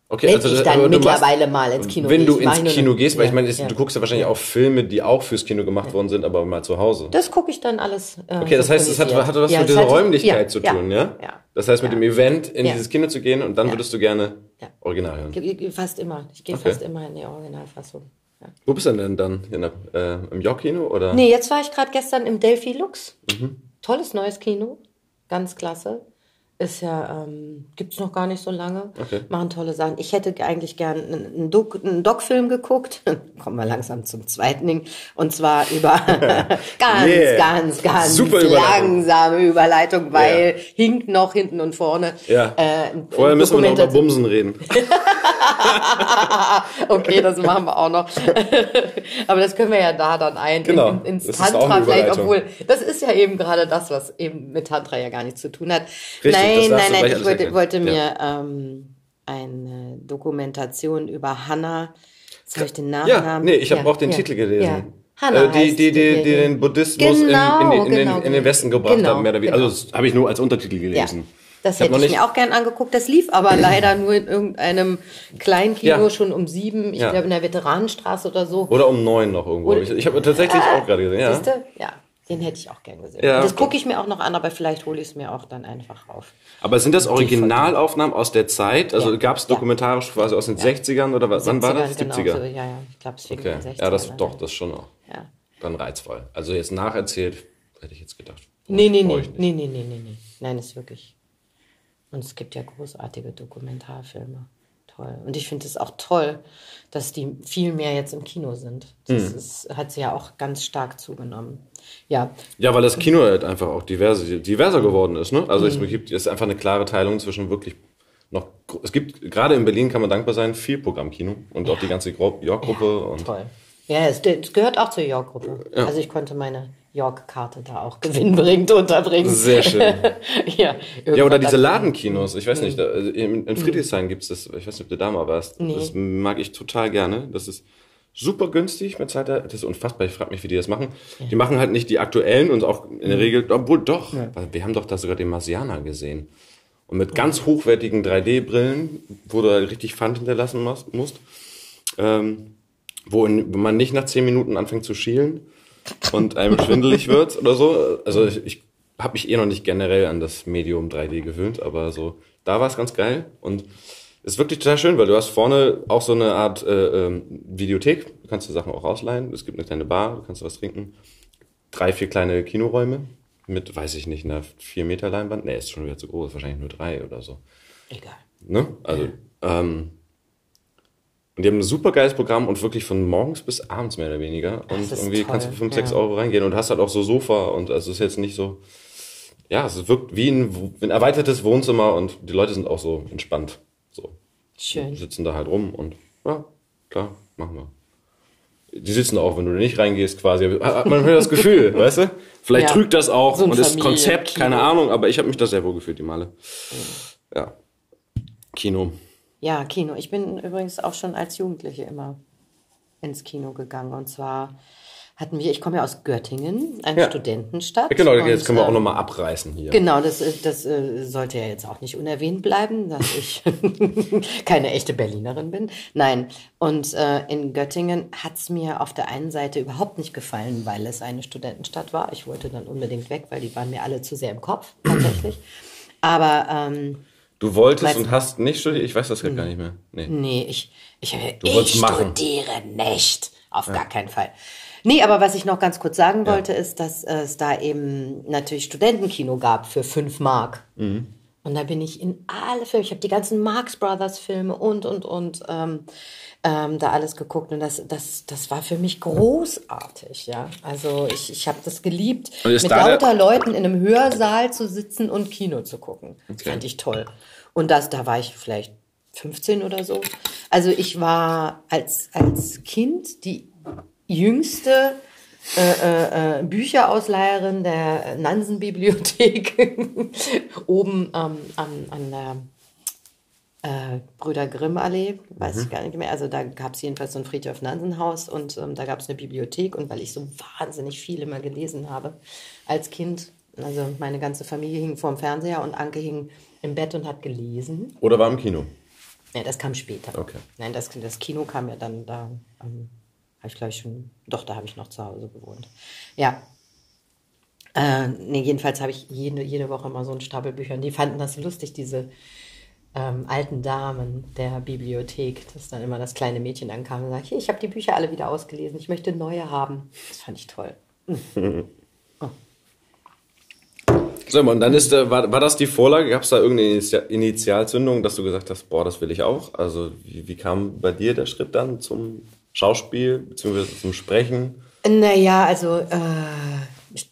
Speaker 3: Okay,
Speaker 2: Wenn ich dann
Speaker 3: aber du
Speaker 2: mittlerweile mal ins Kino
Speaker 3: Wenn
Speaker 2: gehe.
Speaker 3: du
Speaker 2: Ich
Speaker 3: ins Kino gehst, weil ich
Speaker 2: ja,
Speaker 3: meine, es-
Speaker 2: ja.
Speaker 3: du guckst ja wahrscheinlich auch Filme, die auch fürs Kino gemacht worden sind, aber mal zu Hause.
Speaker 2: Das gucke ich dann alles. Äh,
Speaker 3: Okay, das heißt, es hat, hatte was
Speaker 2: Ja,
Speaker 3: mit
Speaker 2: es
Speaker 3: dieser Räumlichkeit
Speaker 2: ja,
Speaker 3: zu tun, ja?
Speaker 2: Ja.
Speaker 3: Das heißt, mit
Speaker 2: ja.
Speaker 3: dem Event in
Speaker 2: Ja.
Speaker 3: dieses Kino zu gehen und dann
Speaker 2: Ja.
Speaker 3: würdest du gerne
Speaker 2: Ja.
Speaker 3: Original hören.
Speaker 2: Fast immer. Ich gehe
Speaker 3: Okay.
Speaker 2: fast immer in die Originalfassung. Ja.
Speaker 3: Wo bist du denn dann? In der, äh, Im York-Kino oder?
Speaker 2: Nee, jetzt war ich gerade gestern im Delphi Lux.
Speaker 3: Mhm.
Speaker 2: Tolles neues Kino. Ganz klasse. Ist ja, ähm, gibt's noch gar nicht so lange.
Speaker 3: Okay.
Speaker 2: Machen tolle Sachen. Ich hätte eigentlich gern einen, Doc- einen Doc-Film geguckt. Kommen wir langsam zum zweiten Ding. Und zwar über ganz,
Speaker 3: Yeah.
Speaker 2: ganz, ganz
Speaker 3: Super Überleitung.
Speaker 2: langsame Überleitung, weil hinkt noch hinten und vorne.
Speaker 3: Ja.
Speaker 2: Äh,
Speaker 3: Vorher müssen wir noch über Bumsen reden.
Speaker 2: Okay, das machen wir auch noch. Aber das können wir ja da dann ein
Speaker 3: Genau.
Speaker 2: in, ins
Speaker 3: Das
Speaker 2: Tantra vielleicht, obwohl das ist ja eben gerade das, was eben mit Tantra ja gar nichts zu tun hat.
Speaker 3: Richtig, das
Speaker 2: nein, nein, nein, ich wollte, wollte
Speaker 3: Ja.
Speaker 2: mir ähm, eine Dokumentation über Hannah. Jetzt habe ich den
Speaker 3: Ja,
Speaker 2: Nachnamen.
Speaker 3: nee, ich habe
Speaker 2: Ja,
Speaker 3: auch den
Speaker 2: ja,
Speaker 3: Titel gelesen.
Speaker 2: Ja. Hannah
Speaker 3: Äh, die, die, die, die den Buddhismus
Speaker 2: Genau,
Speaker 3: in, in, in,
Speaker 2: genau.
Speaker 3: den, in den Westen gebracht
Speaker 2: Genau,
Speaker 3: haben, mehr oder weniger.
Speaker 2: genau.
Speaker 3: Also das habe ich nur als Untertitel
Speaker 2: Ja,
Speaker 3: gelesen.
Speaker 2: das
Speaker 3: hab
Speaker 2: hätte ich mir auch gern angeguckt. Das lief aber leider nur in irgendeinem Kleinkino
Speaker 3: Ja.
Speaker 2: schon um sieben. Ich
Speaker 3: Ja.
Speaker 2: glaube in der Veteranenstraße oder so.
Speaker 3: Oder um neun noch irgendwo.
Speaker 2: Oder-
Speaker 3: Ich, ich habe tatsächlich auch gerade gesehen, ja.
Speaker 2: Siehst du? Ja, den hätte ich auch gern gesehen.
Speaker 3: Ja.
Speaker 2: Das gucke ich mir auch noch an, aber vielleicht hole ich es mir auch dann einfach auf.
Speaker 3: Aber sind das Originalaufnahmen aus der Zeit? Also
Speaker 2: Ja.
Speaker 3: gab es
Speaker 2: Ja.
Speaker 3: dokumentarisch quasi aus den 60ern oder was? Wann war das?
Speaker 2: 70ern,
Speaker 3: 70er?
Speaker 2: Genau, so, ja, ja, ich glaube, es
Speaker 3: Okay.
Speaker 2: in den 60ern
Speaker 3: Ja, das doch, das schon auch.
Speaker 2: Ja.
Speaker 3: Dann reizvoll. Also jetzt nacherzählt, hätte ich jetzt gedacht.
Speaker 2: Nee, nee, nee, nee, nee, nee, nee, nee. Nein, ist wirklich. Und es gibt ja großartige Dokumentarfilme. Toll. Und ich finde es auch toll, dass die viel mehr jetzt im Kino sind. Das
Speaker 3: Hm.
Speaker 2: ist, hat sie ja auch ganz stark zugenommen. Ja,
Speaker 3: Ja, weil das Kino halt einfach auch diverse, diverser geworden ist. Ne? Also
Speaker 2: Mhm.
Speaker 3: es gibt es ist einfach eine klare Teilung zwischen wirklich noch. Es gibt gerade in Berlin kann man dankbar sein viel Programmkino und auch die ganze York-Gruppe und
Speaker 2: toll. Ja, es, es gehört auch zur York-Gruppe. Also ich konnte meine York-Karte da auch gewinnbringend unterbringen.
Speaker 3: sehr schön.
Speaker 2: ja,
Speaker 3: Ja, oder diese Ladenkinos. Ich weiß nicht, da, also in, in Friedrichshain gibt's das. Ich weiß nicht, ob du da mal warst.
Speaker 2: Nee.
Speaker 3: Das mag ich total gerne. Das ist super günstig mit Zeit. Das ist unfassbar. Ich frage mich, wie die das machen. Die machen halt nicht die aktuellen und auch in der Regel, obwohl doch. Weil wir haben doch da sogar den Marsianer gesehen. Und mit ganz hochwertigen 3D-Brillen, wo du halt richtig Pfand hinterlassen musst, ähm, wo man nicht nach 10 Minuten anfängt zu schielen und einem schwindelig wird oder so. Also ich, ich habe mich eh noch nicht generell an das Medium 3D gewöhnt, aber so, da war es ganz geil und ist wirklich total schön, weil du hast vorne auch so eine Art äh, ähm, Videothek, du kannst dir Sachen auch ausleihen, es gibt eine kleine Bar, du kannst was trinken, drei, vier kleine Kinoräume mit, weiß ich nicht, einer 4 Meter Leinwand, nee, ist schon wieder zu groß, wahrscheinlich nur drei oder so.
Speaker 2: Egal.
Speaker 3: Ne? Also, ähm, und die haben ein super geiles Programm und wirklich von morgens bis abends mehr oder weniger. Und
Speaker 2: ist
Speaker 3: irgendwie
Speaker 2: toll,
Speaker 3: kannst du 5, 6
Speaker 2: ja.
Speaker 3: Euro reingehen und hast halt auch so Sofa und also es ist jetzt nicht so, ja, es wirkt wie ein, ein erweitertes Wohnzimmer und die Leute sind auch so entspannt. So,
Speaker 2: Schön.
Speaker 3: sitzen da halt rum und ja, klar, machen wir. Die sitzen auch, wenn du nicht reingehst, quasi. Hat man hört das Gefühl, weißt du? Vielleicht
Speaker 2: Ja.
Speaker 3: trügt das auch
Speaker 2: So
Speaker 3: und das
Speaker 2: Familienkino.
Speaker 3: Konzept, keine Ahnung, aber ich habe mich da sehr wohl gefühlt, die Male. Ja. Kino.
Speaker 2: Ja, Kino. Ich bin übrigens auch schon als Jugendliche immer ins Kino gegangen. Und zwar hatten wir, ich komme ja aus Göttingen, eine
Speaker 3: Ja.
Speaker 2: Studentenstadt.
Speaker 3: Ja, genau, jetzt können wir auch
Speaker 2: ähm,
Speaker 3: nochmal abreißen hier.
Speaker 2: Genau, das, äh, das äh, sollte ja jetzt auch nicht unerwähnt bleiben, dass ich keine echte Berlinerin bin. Nein, und äh, in Göttingen hat's mir auf der einen Seite überhaupt nicht gefallen, weil es eine Studentenstadt war. Ich wollte dann unbedingt weg, weil die waren mir alle zu sehr im Kopf, tatsächlich. Aber ähm,
Speaker 3: Du wolltest
Speaker 2: Weißt-
Speaker 3: und hast nicht studiert? Ich weiß das gerade gar nicht mehr. Nee.
Speaker 2: Nee, ich, ich,
Speaker 3: wolltest
Speaker 2: ich
Speaker 3: machen.
Speaker 2: studiere nicht. Auf gar keinen Fall. Nee, aber was ich noch ganz kurz sagen wollte, ist, dass es da eben natürlich Studentenkino gab für fünf Mark.
Speaker 3: Mhm.
Speaker 2: Und da bin ich in alle Filme, ich habe die ganzen Marx Brothers Filme und, und, und ähm, ähm, da alles geguckt. Und das, das, das war für mich großartig, ja. Also ich, ich habe das geliebt, mit lauter Leuten in einem Hörsaal zu sitzen und Kino zu gucken. Das okay. fand ich toll. Und das, da war ich vielleicht 15 oder so. Also ich war als, als Kind die jüngste äh, äh, äh Bücherausleiherin der Nansen-Bibliothek oben ähm, an, an der äh, Brüder Grimm Allee, weiß mhm. ich gar nicht mehr. Also da gab es jedenfalls so ein Friedhof Nansen Haus und ähm, da gab es eine Bibliothek und weil ich so wahnsinnig viel immer gelesen habe als Kind, also meine ganze Familie hing vorm Fernseher und Anke hing im Bett und hat gelesen.
Speaker 3: Oder war im Kino?
Speaker 2: Ja, das kam später.
Speaker 3: Okay.
Speaker 2: Nein, das, das Kino kam ja dann da, ähm, habe ich glaube ich schon, doch, da habe ich noch zu Hause gewohnt. Ja. Äh, nee, jedenfalls habe ich jede, jede Woche mal so einen Stapel Bücher und die fanden das lustig, diese ähm, alten Damen der Bibliothek, dass dann immer das kleine Mädchen ankam und sagte, ich habe die Bücher alle wieder ausgelesen, ich möchte neue haben. Das fand ich toll.
Speaker 3: oh. So, und dann ist, war, war das die Vorlage? Gab es da irgendeine Initialzündung, dass du gesagt hast, boah, das will ich auch? Also wie, wie kam bei dir der Schritt dann zum Schauspiel bzw. zum Sprechen?
Speaker 2: Naja, also äh,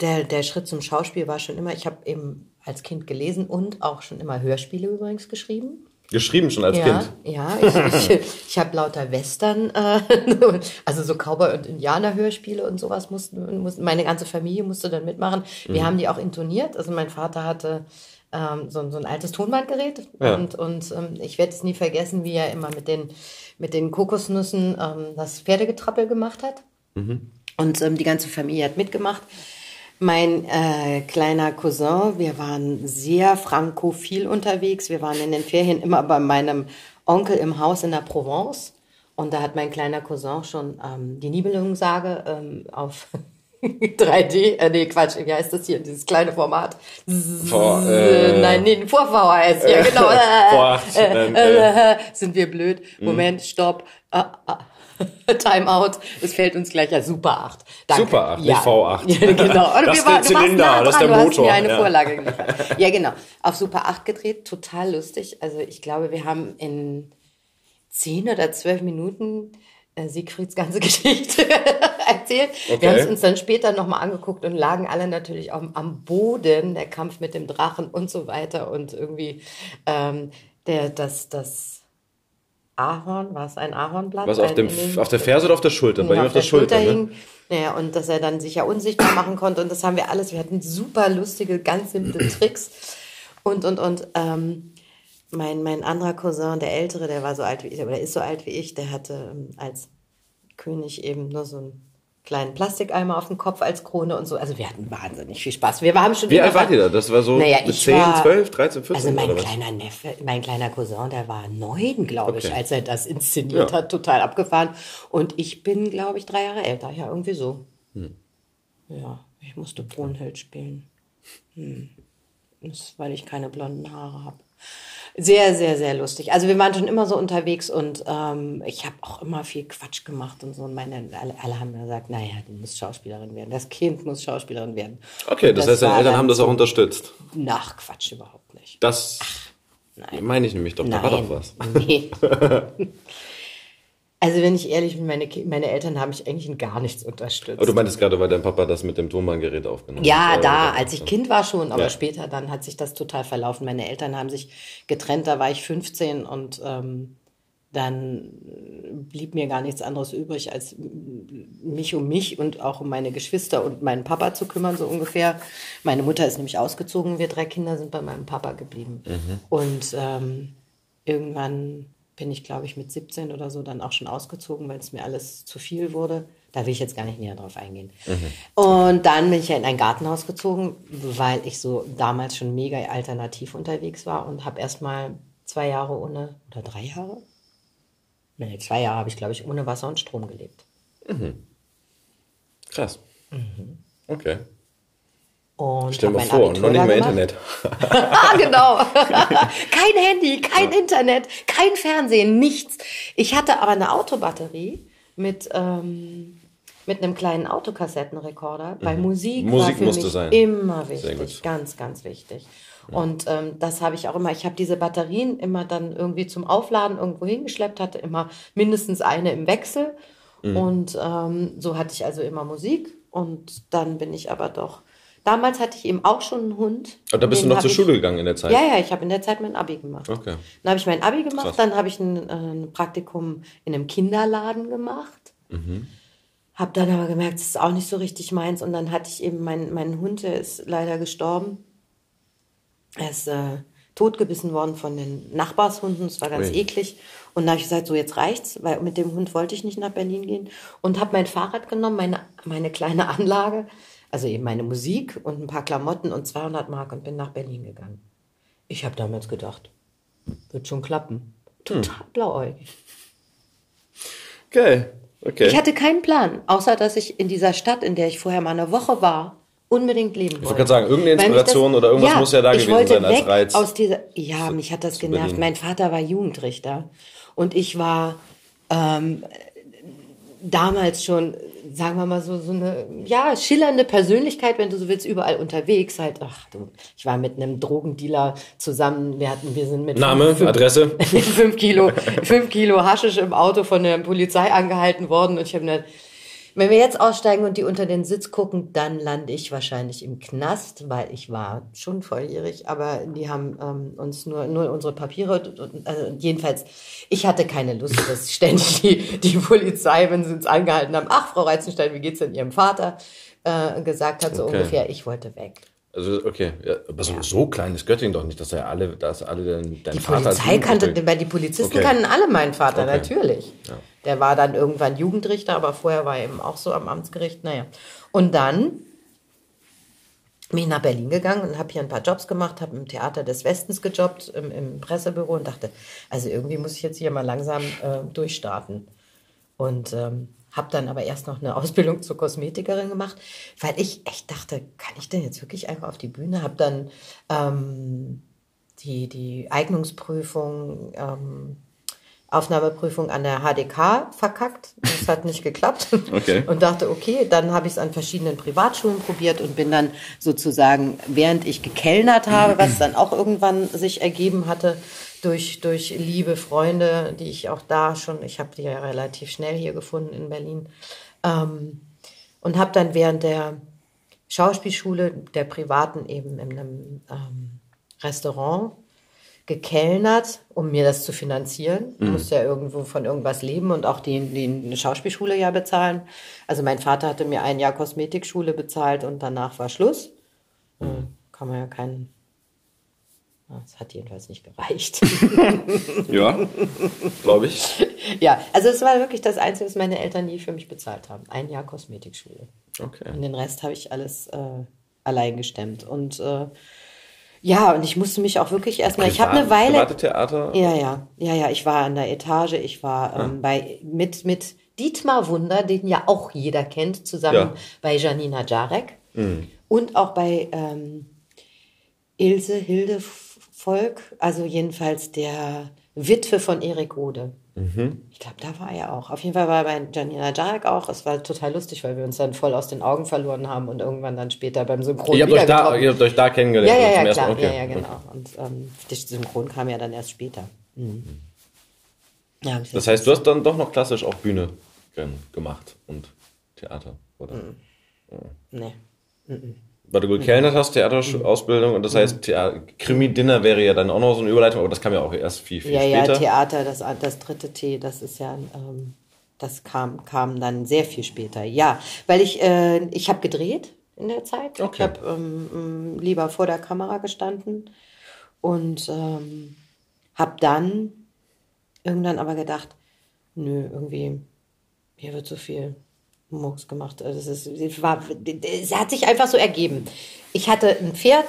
Speaker 2: der, der Schritt zum Schauspiel war schon immer, ich habe eben als Kind gelesen und auch schon immer Hörspiele übrigens geschrieben.
Speaker 3: Geschrieben schon als
Speaker 2: ja,
Speaker 3: Kind?
Speaker 2: Ja, ich, ich, ich habe lauter Western, äh, also so Cowboy- und Indianer-Hörspiele und sowas mussten, mussten, meine ganze Familie musste dann mitmachen. Wir mhm. haben die auch intoniert, also mein Vater hatte ähm, so, so ein altes Tonbandgerät ja. und, und ähm, ich werde es nie vergessen, wie er immer mit den, mit den Kokosnüssen ähm, das Pferdegetrappel gemacht hat. Mhm. Und ähm, die ganze Familie hat mitgemacht. Mein äh, kleiner Cousin, wir waren sehr frankophil unterwegs. Wir waren in den Ferien immer bei meinem Onkel im Haus in der Provence. Und da hat mein kleiner Cousin schon ähm, die Nibelungensage ähm, auf 3D, äh, nee, Quatsch, wie heißt das hier, dieses kleine Format?
Speaker 3: Vor, äh,
Speaker 2: Nein, nee, vor VHS, ja genau. Vor acht, äh, äh, sind wir blöd? Mhm. Moment, stopp. Ah, ah. Timeout. Es fällt uns gleich ja Super 8.
Speaker 3: Danke. Super 8, ja. nicht V8.
Speaker 2: Ja, genau.
Speaker 3: Und das ist der Zylinder, nah das ist der Motor. Du hast
Speaker 2: mir eine ja. Vorlage geliefert. Ja, genau. Auf Super 8 gedreht, total lustig. Also ich glaube, wir haben in zehn oder zwölf Minuten äh, Siegfrieds ganze Geschichte erzählt. Okay. Wir haben es uns dann später nochmal angeguckt und lagen alle natürlich auch am Boden, der Kampf mit dem Drachen und so weiter und irgendwie ähm, der, das, das Ahorn, war es ein Ahornblatt?
Speaker 3: Was auf, dem, den, auf der Ferse oder auf der Schulter? Bei ihm auf, auf der, der Schulter, Schulter
Speaker 2: hing. Ne? Ja, und dass er dann sich ja unsichtbar machen konnte. Und das haben wir alles. Wir hatten super lustige, ganz simple Tricks. Und, und, und. Ähm, mein, mein anderer Cousin, der Ältere, der war so alt wie ich, aber der ist so alt wie ich, der hatte ähm, als König eben nur so ein kleinen Plastikeimer auf dem Kopf als Krone und so. Also wir hatten wahnsinnig viel Spaß. Wir haben schon
Speaker 3: Wie alt wart ihr da? Das war so
Speaker 2: naja,
Speaker 3: 10, war, 12, 13, 14
Speaker 2: Also mein kleiner Neffe, mein kleiner Cousin, der war neun, glaube okay. ich, als er das inszeniert ja. hat, total abgefahren. Und ich bin, glaube ich, drei Jahre älter. Ja, irgendwie so. Hm. Ja, ich musste Brunhild spielen. Hm. Das ist, weil ich keine blonden Haare habe. Sehr, sehr, sehr lustig. Also wir waren schon immer so unterwegs und ähm, ich habe auch immer viel Quatsch gemacht und so. Und meine, alle, alle haben gesagt, naja, du musst Schauspielerin werden. Das Kind muss Schauspielerin werden.
Speaker 3: Okay, das, das heißt, deine Eltern haben das auch unterstützt.
Speaker 2: Nach Quatsch überhaupt nicht.
Speaker 3: Das Ach, meine ich nämlich doch. Da war doch was.
Speaker 2: Nee. Also wenn ich ehrlich bin, meine, meine Eltern haben mich eigentlich in gar nichts unterstützt.
Speaker 3: Aber du meintest gerade, weil dein Papa das mit dem Tonbandgerät aufgenommen
Speaker 2: ja, hat. Ja, da, als ich Kind war schon, aber ja. später dann hat sich das total verlaufen. Meine Eltern haben sich getrennt, da war ich 15 und ähm, dann blieb mir gar nichts anderes übrig, als mich um mich und auch um meine Geschwister und meinen Papa zu kümmern, so ungefähr. Meine Mutter ist nämlich ausgezogen, wir drei Kinder sind bei meinem Papa geblieben. Mhm. Und ähm, irgendwann bin ich, glaube ich, mit 17 oder so dann auch schon ausgezogen, weil es mir alles zu viel wurde. Da will ich jetzt gar nicht näher drauf eingehen. Mhm. Und dann bin ich ja in ein Gartenhaus gezogen, weil ich so damals schon mega alternativ unterwegs war und habe erst mal zwei Jahre ohne, oder drei Jahre? Nee, zwei Jahre habe ich, glaube ich, ohne Wasser und Strom gelebt.
Speaker 3: Mhm. Krass. Mhm. Okay.
Speaker 2: Und
Speaker 3: Stell dir mal vor, noch nicht mehr Internet.
Speaker 2: genau. kein Handy, kein ja. Internet, kein Fernsehen, nichts. Ich hatte aber eine Autobatterie mit, ähm, mit einem kleinen Autokassettenrekorder. Bei Musik,
Speaker 3: Mhm. Musik
Speaker 2: war für
Speaker 3: musste
Speaker 2: mich
Speaker 3: sein.
Speaker 2: immer wichtig, ganz, ganz wichtig. Und ähm, das habe ich auch immer. Ich habe diese Batterien immer dann irgendwie zum Aufladen irgendwo hingeschleppt, hatte immer mindestens eine im Wechsel.
Speaker 3: Mhm.
Speaker 2: Und ähm, so hatte ich also immer Musik. Und dann bin ich aber doch. Damals hatte ich eben auch schon einen Hund.
Speaker 3: Und da bist du noch zur Schule gegangen in der Zeit?
Speaker 2: Ja, ja, ich habe in der Zeit mein Abi gemacht.
Speaker 3: Okay.
Speaker 2: Dann habe ich mein Abi gemacht,
Speaker 3: Krass.
Speaker 2: dann habe ich ein, äh, ein Praktikum in einem Kinderladen gemacht.
Speaker 3: Mhm.
Speaker 2: Habe dann aber gemerkt, das ist auch nicht so richtig meins. Und dann hatte ich eben meinen meinen Hund, der ist leider gestorben. Er ist äh, totgebissen worden von den Nachbarshunden. Es war ganz
Speaker 3: Ui.
Speaker 2: eklig. Und da habe ich gesagt, so jetzt reicht's, weil mit dem Hund wollte ich nicht nach Berlin gehen. Und habe mein Fahrrad genommen, meine, meine kleine Anlage, also eben meine Musik und ein paar Klamotten und 200 Mark und bin nach Berlin gegangen. Ich habe damals gedacht, wird schon klappen. Total blauäugig.
Speaker 3: Geil. Okay.
Speaker 2: Ich hatte keinen Plan, außer dass ich in dieser Stadt, in der ich vorher mal eine Woche war, unbedingt leben wollte.
Speaker 3: wollte gerade sagen, irgendeine Inspiration oder irgendwas muss ja da
Speaker 2: ich
Speaker 3: gewesen
Speaker 2: wollte
Speaker 3: sein als Reiz
Speaker 2: Aus dieser, ja, mich hat das
Speaker 3: zu
Speaker 2: genervt.
Speaker 3: Berlin.
Speaker 2: Mein Vater war Jugendrichter und ich war ähm, damals schon, sagen wir mal so, so eine, ja, schillernde Persönlichkeit, wenn du so willst, überall unterwegs. Halt, ach du, ich war mit einem Drogendealer zusammen, wir hatten, wir sind mit
Speaker 3: Name,
Speaker 2: fünf-
Speaker 3: Adresse?
Speaker 2: fünf Kilo, fünf Kilo Haschisch im Auto von der Polizei angehalten worden. Und ich habe mir, wenn wir jetzt aussteigen und die unter den Sitz gucken, dann lande ich wahrscheinlich im Knast, weil ich war schon volljährig, aber die haben ähm, uns nur, nur unsere Papiere, also jedenfalls, ich hatte keine Lust, dass ständig die, die Polizei, wenn sie uns angehalten haben, ach, Frau Reizenstein, wie geht's denn Ihrem Vater, äh, gesagt hat, so
Speaker 3: Okay.
Speaker 2: ungefähr, ich wollte weg.
Speaker 3: Also, okay. Ja, aber so, so klein ist Göttingen doch nicht, dass ja alle, dass alle dein, dein
Speaker 2: Die
Speaker 3: Vater
Speaker 2: Polizei kannte, weil die Polizisten
Speaker 3: Okay.
Speaker 2: kannten alle meinen Vater,
Speaker 3: Okay.
Speaker 2: natürlich. Der war dann irgendwann Jugendrichter, aber vorher war er eben auch so am Amtsgericht. Naja. Und dann bin ich nach Berlin gegangen und habe hier ein paar Jobs gemacht, habe im Theater des Westens gejobbt, im, im Pressebüro und dachte, also irgendwie muss ich jetzt hier mal langsam äh, durchstarten. Und ähm, habe dann aber erst noch eine Ausbildung zur Kosmetikerin gemacht, weil ich echt dachte, kann ich denn jetzt wirklich einfach auf die Bühne? Habe dann ähm, die, die Eignungsprüfung, ähm, Aufnahmeprüfung an der HDK verkackt. Das hat nicht geklappt.
Speaker 3: Okay.
Speaker 2: Und dachte, okay, dann habe ich es an verschiedenen Privatschulen probiert und bin dann sozusagen, während ich gekellnert habe, was dann auch irgendwann sich ergeben hatte, durch, durch liebe Freunde, die ich auch da schon, ich habe die ja relativ schnell hier gefunden in Berlin, ähm, und habe dann während der Schauspielschule der privaten eben in einem ähm, Restaurant gekellnert, um mir das zu finanzieren. Ich musste ja irgendwo von irgendwas leben und auch die, die eine Schauspielschule ja bezahlen. Also mein Vater hatte mir ein Jahr Kosmetikschule bezahlt und danach war Schluss. Äh, Kann man ja keinen. Ah, Es hat jedenfalls nicht gereicht.
Speaker 3: Ja, glaube ich.
Speaker 2: ja, also es war wirklich das Einzige, was meine Eltern nie für mich bezahlt haben. Ein Jahr Kosmetikschule.
Speaker 3: Okay.
Speaker 2: Und den Rest habe ich alles äh, allein gestemmt. Und äh, ja, und ich musste mich auch wirklich erstmal, ich habe eine Weile.
Speaker 3: Theater?
Speaker 2: Ja, ja, ja, ja, ich war an der Etage, ich war ähm, bei, mit, mit Dietmar Wunder, den ja auch jeder kennt, zusammen
Speaker 3: Ja.
Speaker 2: bei Janina Jarek und auch bei ähm, Ilse Hilde Volk, also jedenfalls der Witwe von Erik Rode. Ich glaube, da war er auch. Auf jeden Fall war er bei Janina Jarek auch. Es war total lustig, weil wir uns dann voll aus den Augen verloren haben und irgendwann dann später beim Synchron
Speaker 3: Ihr habt, euch da, ihr habt euch da kennengelernt.
Speaker 2: Ja, ja, ja, klar.
Speaker 3: Okay.
Speaker 2: Ja, ja, genau. Und ähm, der Synchron kam ja dann erst später. Mhm. Ja, hab ich
Speaker 3: Das heißt, du hast dann doch noch klassisch auch Bühne gemacht und Theater, oder?
Speaker 2: Mhm. nee.
Speaker 3: Weil du gekellnert hast, Theaterausbildung und das
Speaker 2: Mhm.
Speaker 3: heißt, Thea- Krimi-Dinner wäre ja dann auch noch so eine Überleitung, aber das kam ja auch erst viel, viel
Speaker 2: Ja, ja,
Speaker 3: später.
Speaker 2: Theater, das, das dritte T, das ist ja, ähm, das kam, kam dann sehr viel später. Ja, weil ich, äh, ich habe gedreht in der Zeit.
Speaker 3: Okay.
Speaker 2: Ich habe ähm, ähm, lieber vor der Kamera gestanden und ähm, habe dann irgendwann aber gedacht, nö, irgendwie, hier wird so viel Murks gemacht. Also Das ist, es war, es hat sich einfach so ergeben. Ich hatte ein Pferd,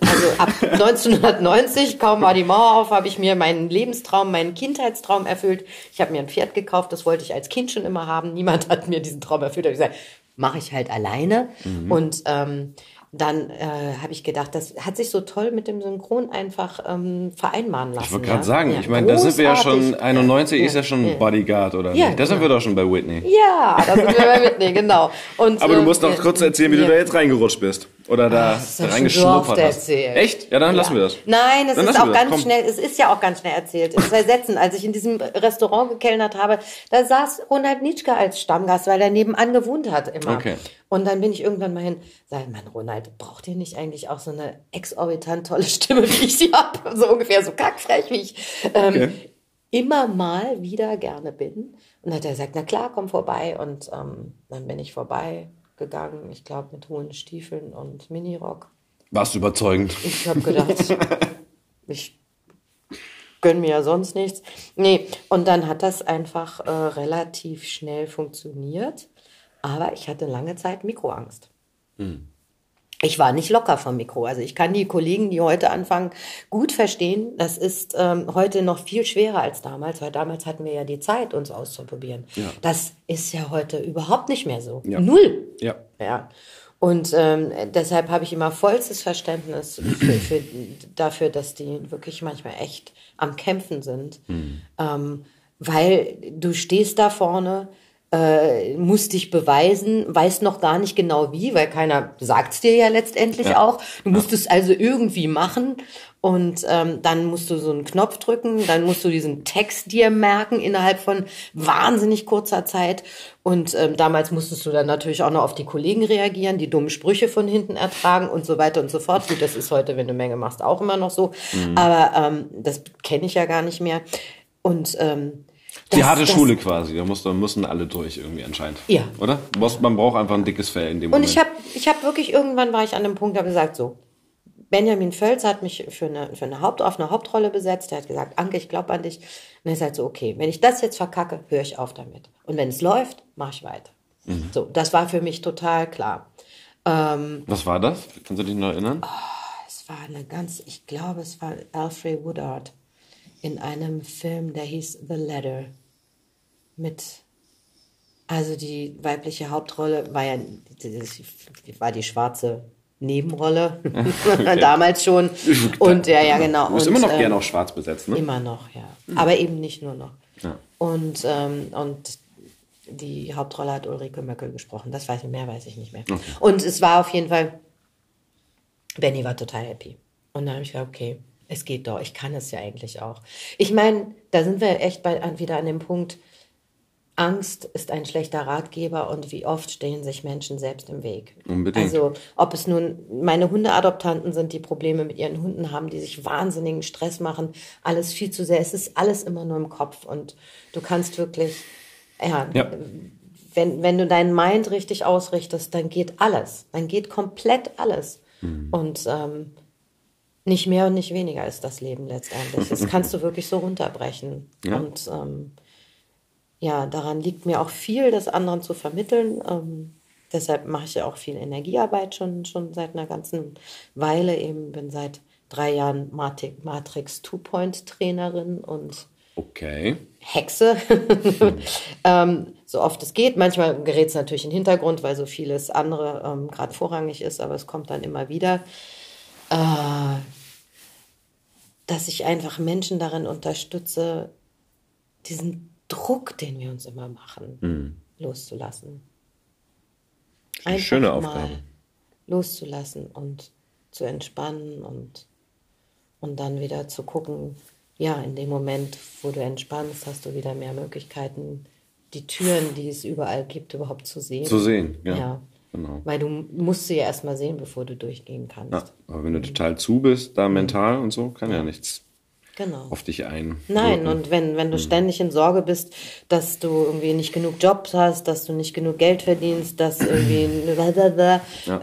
Speaker 2: also ab 1990, kaum war die Mauer auf, habe ich mir meinen Lebenstraum, meinen Kindheitstraum erfüllt. Ich habe mir ein Pferd gekauft, das wollte ich als Kind schon immer haben. Niemand hat mir diesen Traum erfüllt. Ich gesagt, mache ich halt alleine. Und ähm, dann äh, habe ich gedacht, das hat sich so toll mit dem Synchron einfach ähm, vereinbaren lassen.
Speaker 3: Ich wollte gerade
Speaker 2: ja.
Speaker 3: sagen,
Speaker 2: Ja,
Speaker 3: ich meine, da sind wir ja schon,
Speaker 2: großartig.
Speaker 3: 91 ist ja schon Bodyguard, oder
Speaker 2: Ja,
Speaker 3: nicht? Da sind
Speaker 2: genau.
Speaker 3: wir doch schon bei Whitney.
Speaker 2: Ja, da sind wir bei Whitney, genau. Und,
Speaker 3: Aber du
Speaker 2: ähm,
Speaker 3: musst noch
Speaker 2: ja,
Speaker 3: kurz erzählen, wie du
Speaker 2: ja.
Speaker 3: da jetzt reingerutscht bist. Oder da,
Speaker 2: Das ist
Speaker 3: da
Speaker 2: so
Speaker 3: reingeschnuppert
Speaker 2: oft
Speaker 3: hast.
Speaker 2: erzählt.
Speaker 3: Echt? Ja, dann lassen wir das.
Speaker 2: Nein, es
Speaker 3: Dann
Speaker 2: ist auch ganz
Speaker 3: komm.
Speaker 2: schnell, es ist ja auch ganz schnell erzählt. In zwei Sätzen, als ich in diesem Restaurant gekellnert habe, da saß Ronald Nitschke als Stammgast, weil er nebenan gewohnt hat immer.
Speaker 3: Okay.
Speaker 2: Und dann bin ich irgendwann mal hin, sag, Mann, Ronald, braucht ihr nicht eigentlich auch so eine exorbitant tolle Stimme, wie ich sie habe? So ungefähr, so kackfrech, wie ich ähm,
Speaker 3: Okay.
Speaker 2: immer mal wieder gerne bin. Und dann hat er gesagt, na klar, komm vorbei. Und ähm, dann bin ich vorbei gegangen, ich glaube mit hohen Stiefeln und Minirock.
Speaker 3: Warst du überzeugend.
Speaker 2: Ich habe gedacht, ich gönn mir ja sonst nichts. Nee, und dann hat das einfach äh, relativ schnell funktioniert. Aber ich hatte lange Zeit Mikroangst. Ich war nicht locker vom Mikro. Also ich kann die Kollegen, die heute anfangen, gut verstehen. Das ist ähm, heute noch viel schwerer als damals, weil damals hatten wir ja die Zeit, uns auszuprobieren.
Speaker 3: Ja.
Speaker 2: Das ist ja heute überhaupt nicht mehr so.
Speaker 3: Ja.
Speaker 2: Null.
Speaker 3: Ja.
Speaker 2: Ja. Und ähm, deshalb habe ich immer vollstes Verständnis für, für, dafür, dass die wirklich manchmal echt am Kämpfen sind. Ähm, weil du stehst da vorne, äh, musst dich beweisen, weißt noch gar nicht genau wie, weil keiner sagt's dir ja letztendlich
Speaker 3: Ja.
Speaker 2: auch. Du musst es also irgendwie machen und ähm, dann musst du so einen Knopf drücken, dann musst du diesen Text dir merken innerhalb von wahnsinnig kurzer Zeit. Und ähm, damals musstest du dann natürlich auch noch auf die Kollegen reagieren, die dummen Sprüche von hinten ertragen und so weiter und so fort. Gut, das ist heute, wenn du Menge machst, auch immer noch so. Aber ähm, das kenne ich ja gar nicht mehr. Und ähm,
Speaker 3: Die harte
Speaker 2: das-
Speaker 3: Schule quasi. Da mussten, müssen alle durch irgendwie anscheinend.
Speaker 2: Ja.
Speaker 3: Oder? Man braucht einfach ein dickes Fell in dem
Speaker 2: Und
Speaker 3: Moment.
Speaker 2: ich habe ich hab wirklich, irgendwann war ich an dem Punkt, habe gesagt, so, Benjamin Völz hat mich für eine, für eine Haupt, auf eine Hauptrolle besetzt. Der hat gesagt, Anke, ich glaube an dich. Und er ist halt so, okay, wenn ich das jetzt verkacke, höre ich auf damit. Und wenn es läuft, mache ich weiter.
Speaker 3: Mhm.
Speaker 2: So, das war für mich total klar. Ähm,
Speaker 3: Was war das? Kannst du dich noch erinnern?
Speaker 2: es war eine ganz, ich glaube, es war Alfred Woodard in einem Film, der hieß The Ladder. Mit, also die weibliche Hauptrolle war ja, war die schwarze Nebenrolle, damals schon. Und ja, ja, genau.
Speaker 3: Du bist
Speaker 2: und,
Speaker 3: immer noch
Speaker 2: ähm,
Speaker 3: gerne auch schwarz besetzt, ne?
Speaker 2: Immer noch, ja. Aber eben nicht nur noch.
Speaker 3: Ja.
Speaker 2: Und, ähm, und die Hauptrolle hat Ulrike Möckel gesprochen. Das weiß ich, mehr weiß ich nicht mehr. Und es war auf jeden Fall, Benny war total happy. Und dann habe ich gedacht, okay, es geht doch, ich kann es ja eigentlich auch. Ich meine, da sind wir echt bei, an- wieder an dem Punkt, Angst ist ein schlechter Ratgeber und wie oft stehen sich Menschen selbst im Weg.
Speaker 3: Unbedingt.
Speaker 2: Also ob es nun meine Hundeadoptanten sind, die Probleme mit ihren Hunden haben, die sich wahnsinnigen Stress machen, alles viel zu sehr. Es ist alles immer nur im Kopf und du kannst wirklich, ja,
Speaker 3: Ja.
Speaker 2: wenn, wenn du deinen Mind richtig ausrichtest, dann geht alles. Dann geht komplett alles. Und ähm, nicht mehr und nicht weniger ist das Leben letztendlich. Das kannst du wirklich so runterbrechen.
Speaker 3: Ja.
Speaker 2: Und ähm, ja, daran liegt mir auch viel, das anderen zu vermitteln. Ähm, deshalb mache ich ja auch viel Energiearbeit schon, schon seit einer ganzen Weile. Eben bin seit drei Jahren Matrix Two-Point-Trainerin und
Speaker 3: Okay.
Speaker 2: Hexe, ähm, so oft es geht. Manchmal gerät es natürlich in den Hintergrund, weil so vieles andere ähm, gerade vorrangig ist, aber es kommt dann immer wieder, äh, dass ich einfach Menschen darin unterstütze, diesen Druck, den wir uns immer machen, loszulassen.
Speaker 3: eine schöne Aufgabe.
Speaker 2: loszulassen und zu entspannen und, und dann wieder zu gucken, ja, in dem Moment, wo du entspannst, hast du wieder mehr Möglichkeiten, die Türen, die es überall gibt, überhaupt zu sehen.
Speaker 3: Zu sehen, ja.
Speaker 2: Ja.
Speaker 3: Genau.
Speaker 2: Weil du musst sie ja erstmal sehen, bevor du durchgehen kannst.
Speaker 3: Ja, aber wenn du total zu bist, da mental und so, kann ja nichts
Speaker 2: Genau.
Speaker 3: auf dich ein.
Speaker 2: Nein, und wenn, wenn du ständig in Sorge bist, dass du irgendwie nicht genug Jobs hast, dass du nicht genug Geld verdienst, dass irgendwie äh,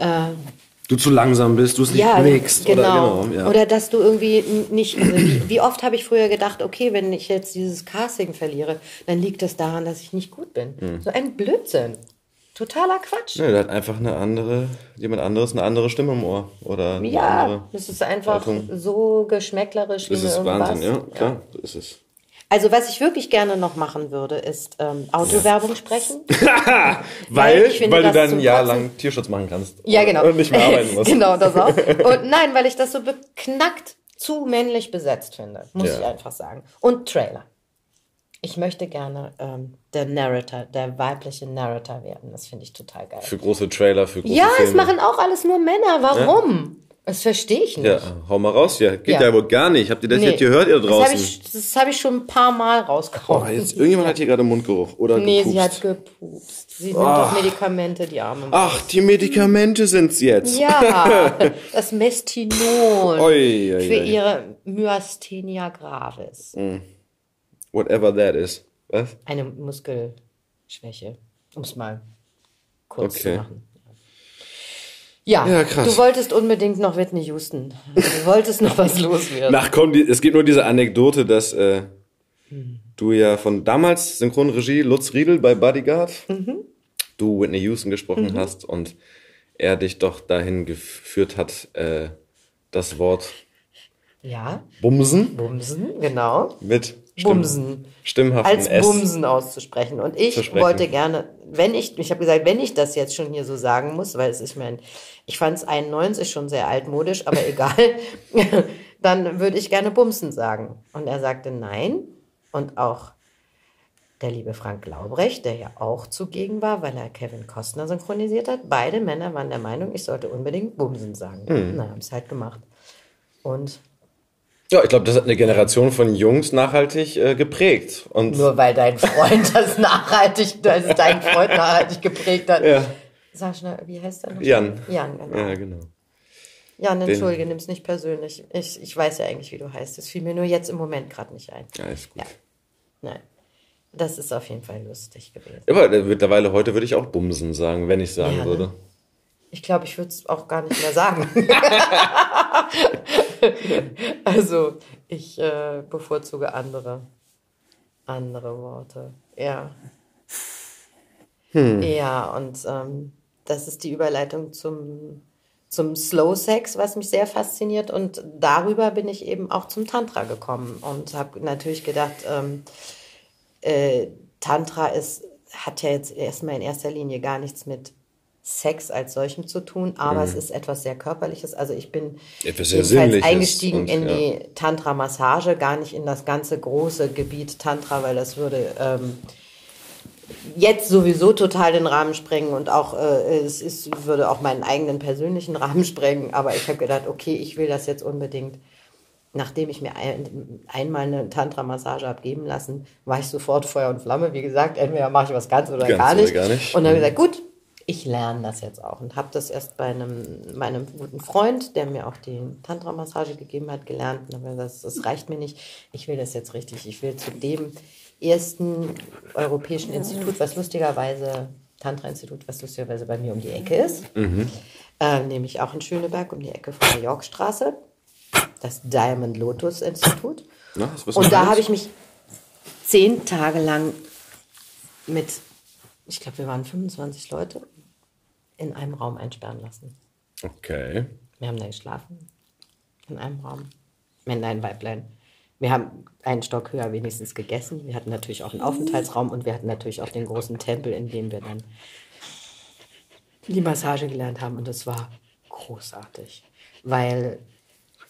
Speaker 3: du zu langsam bist, du es nicht
Speaker 2: ja,
Speaker 3: bewegst.
Speaker 2: genau.
Speaker 3: Oder, genau ja.
Speaker 2: Oder dass du irgendwie nicht, also wie, wie oft habe ich früher gedacht, okay, wenn ich jetzt dieses Casting verliere, dann liegt es daran, dass ich nicht gut bin.
Speaker 3: Hm.
Speaker 2: So ein Blödsinn. Totaler Quatsch.
Speaker 3: Nee, der hat einfach eine andere, jemand anderes eine andere Stimme im Ohr. Oder
Speaker 2: Ja,
Speaker 3: andere
Speaker 2: das ist einfach
Speaker 3: Haltung.
Speaker 2: so geschmäcklerisch wie
Speaker 3: Das ist. Wahnsinn, ja, klar, so ist es.
Speaker 2: Also was ich wirklich gerne noch machen würde, ist ähm, Autowerbung sprechen.
Speaker 3: weil,
Speaker 2: ich finde
Speaker 3: weil du dann ein Jahr lang Tierschutz machen kannst.
Speaker 2: Ja, genau.
Speaker 3: Und nicht mehr arbeiten musst.
Speaker 2: genau, das auch. Und nein, weil ich das so beknackt zu männlich besetzt finde, muss
Speaker 3: Ja.
Speaker 2: ich einfach sagen. Und Trailer. Ich möchte gerne ähm, der Narrator, der weibliche Narrator werden. Das finde ich total geil.
Speaker 3: Für große Trailer, für große
Speaker 2: ja,
Speaker 3: Filme.
Speaker 2: es machen auch alles nur Männer. Warum? Das verstehe ich nicht.
Speaker 3: Ja, hau mal raus hier. Geht ja,
Speaker 2: Ja.
Speaker 3: wohl gar nicht. Habt ihr das
Speaker 2: Nee.
Speaker 3: jetzt gehört, ihr
Speaker 2: Das
Speaker 3: draußen?
Speaker 2: habe ich, das hab ich schon ein paar Mal
Speaker 3: oh,
Speaker 2: rausgehauen.
Speaker 3: jetzt, irgendjemand hat hier gerade Mundgeruch. Oder
Speaker 2: nee,
Speaker 3: gepupst.
Speaker 2: sie hat gepupst. Sie nimmt doch Medikamente, die arme.
Speaker 3: Ach, die Medikamente sind's jetzt.
Speaker 2: Ja, das Mestinon
Speaker 3: Oi, oi,
Speaker 2: für
Speaker 3: oi.
Speaker 2: ihre Myasthenia gravis.
Speaker 3: Whatever that is. Was?
Speaker 2: Eine Muskelschwäche, um es mal kurz
Speaker 3: Okay.
Speaker 2: zu machen. Ja,
Speaker 3: Ja, krass.
Speaker 2: du wolltest unbedingt noch Whitney Houston. Du wolltest noch was loswerden.
Speaker 3: Ach komm, die, es gibt nur diese Anekdote, dass äh, du ja von damals Synchronregie Lutz Riedel bei Bodyguard,
Speaker 2: Mhm.
Speaker 3: du Whitney Houston gesprochen hast und er dich doch dahin geführt hat, äh, das Wort
Speaker 2: Ja,
Speaker 3: Bumsen
Speaker 2: Bumsen, genau.
Speaker 3: mit
Speaker 2: Bumsen.
Speaker 3: stimmhaften
Speaker 2: Als
Speaker 3: S.
Speaker 2: Bumsen auszusprechen. Und ich wollte gerne, wenn ich, ich habe gesagt, wenn ich das jetzt schon hier so sagen muss, weil es ist mein, ich fand es 91 schon sehr altmodisch, aber egal, dann würde ich gerne Bumsen sagen. Und er sagte nein. Und auch der liebe Frank Laubrecht, der ja auch zugegen war, weil er Kevin Costner synchronisiert hat, beide Männer waren der Meinung, ich sollte unbedingt Bumsen sagen.
Speaker 3: Hm.
Speaker 2: Na, haben es halt gemacht. Und
Speaker 3: Ja, ich glaube, das hat eine Generation von Jungs nachhaltig äh, geprägt. Und
Speaker 2: Nur weil dein Freund das nachhaltig, dass es dein Freund nachhaltig geprägt hat.
Speaker 3: Ja.
Speaker 2: Sag schnell, wie heißt der noch?
Speaker 3: Jan.
Speaker 2: Jan, genau.
Speaker 3: Ja, genau.
Speaker 2: Jan, entschuldige, nimm's nicht persönlich. Ich, ich weiß ja eigentlich, wie du heißt. Das fiel mir nur jetzt im Moment gerade nicht ein.
Speaker 3: Ja, ist gut.
Speaker 2: Ja. Nein. Das ist auf jeden Fall lustig gewesen.
Speaker 3: Aber äh, mittlerweile heute würde ich auch Bumsen sagen, wenn ich sagen
Speaker 2: Ja, ne?
Speaker 3: würde.
Speaker 2: Ich glaube, ich würde es auch gar nicht mehr sagen. also, ich äh, bevorzuge andere, andere Worte. Ja. Ja, und ähm, das ist die Überleitung zum, zum Slow Sex, was mich sehr fasziniert. Und darüber bin ich eben auch zum Tantra gekommen und habe natürlich gedacht, ähm, äh, Tantra ist, hat ja jetzt erstmal in erster Linie gar nichts mit Sex als solchem zu tun, aber es ist etwas sehr Körperliches. Also ich bin
Speaker 3: Mhm. Etwas sehr
Speaker 2: jedenfalls eingestiegen
Speaker 3: und,
Speaker 2: in
Speaker 3: ja.
Speaker 2: die Tantra-Massage, gar nicht in das ganze große Gebiet Tantra, weil das würde ähm, jetzt sowieso total den Rahmen sprengen und auch äh, es ist, würde auch meinen eigenen persönlichen Rahmen sprengen. Aber ich habe gedacht, okay, ich will das jetzt unbedingt. Nachdem ich mir ein, einmal eine Tantra-Massage habe geben lassen, war ich sofort Feuer und Flamme. Wie gesagt, entweder mache ich was ganz oder
Speaker 3: Ganz
Speaker 2: gar,
Speaker 3: oder
Speaker 2: nicht.
Speaker 3: gar nicht.
Speaker 2: Und dann habe ich gesagt, gut, ich lerne das jetzt auch. Und habe das erst bei einem, meinem guten Freund, der mir auch die Tantra-Massage gegeben hat, gelernt. Gesagt, das, das reicht mir nicht. Ich will das jetzt richtig. Ich will zu dem ersten europäischen Institut, was lustigerweise, Tantra-Institut, was lustigerweise bei mir um die Ecke ist. Äh, nämlich auch in Schöneberg, um die Ecke von der Yorkstraße. Das Diamond Lotus Institut.
Speaker 3: Na,
Speaker 2: Und da habe ich mich zehn Tage lang mit, ich glaube, wir waren 25 Leute, in einem Raum einsperren lassen.
Speaker 3: Okay.
Speaker 2: Wir haben da geschlafen. In einem Raum. Männlein, Weiblein. Wir haben einen Stock höher wenigstens gegessen. Wir hatten natürlich auch einen Aufenthaltsraum und wir hatten natürlich auch den großen Tempel, in dem wir dann die Massage gelernt haben. Und das war großartig. Weil,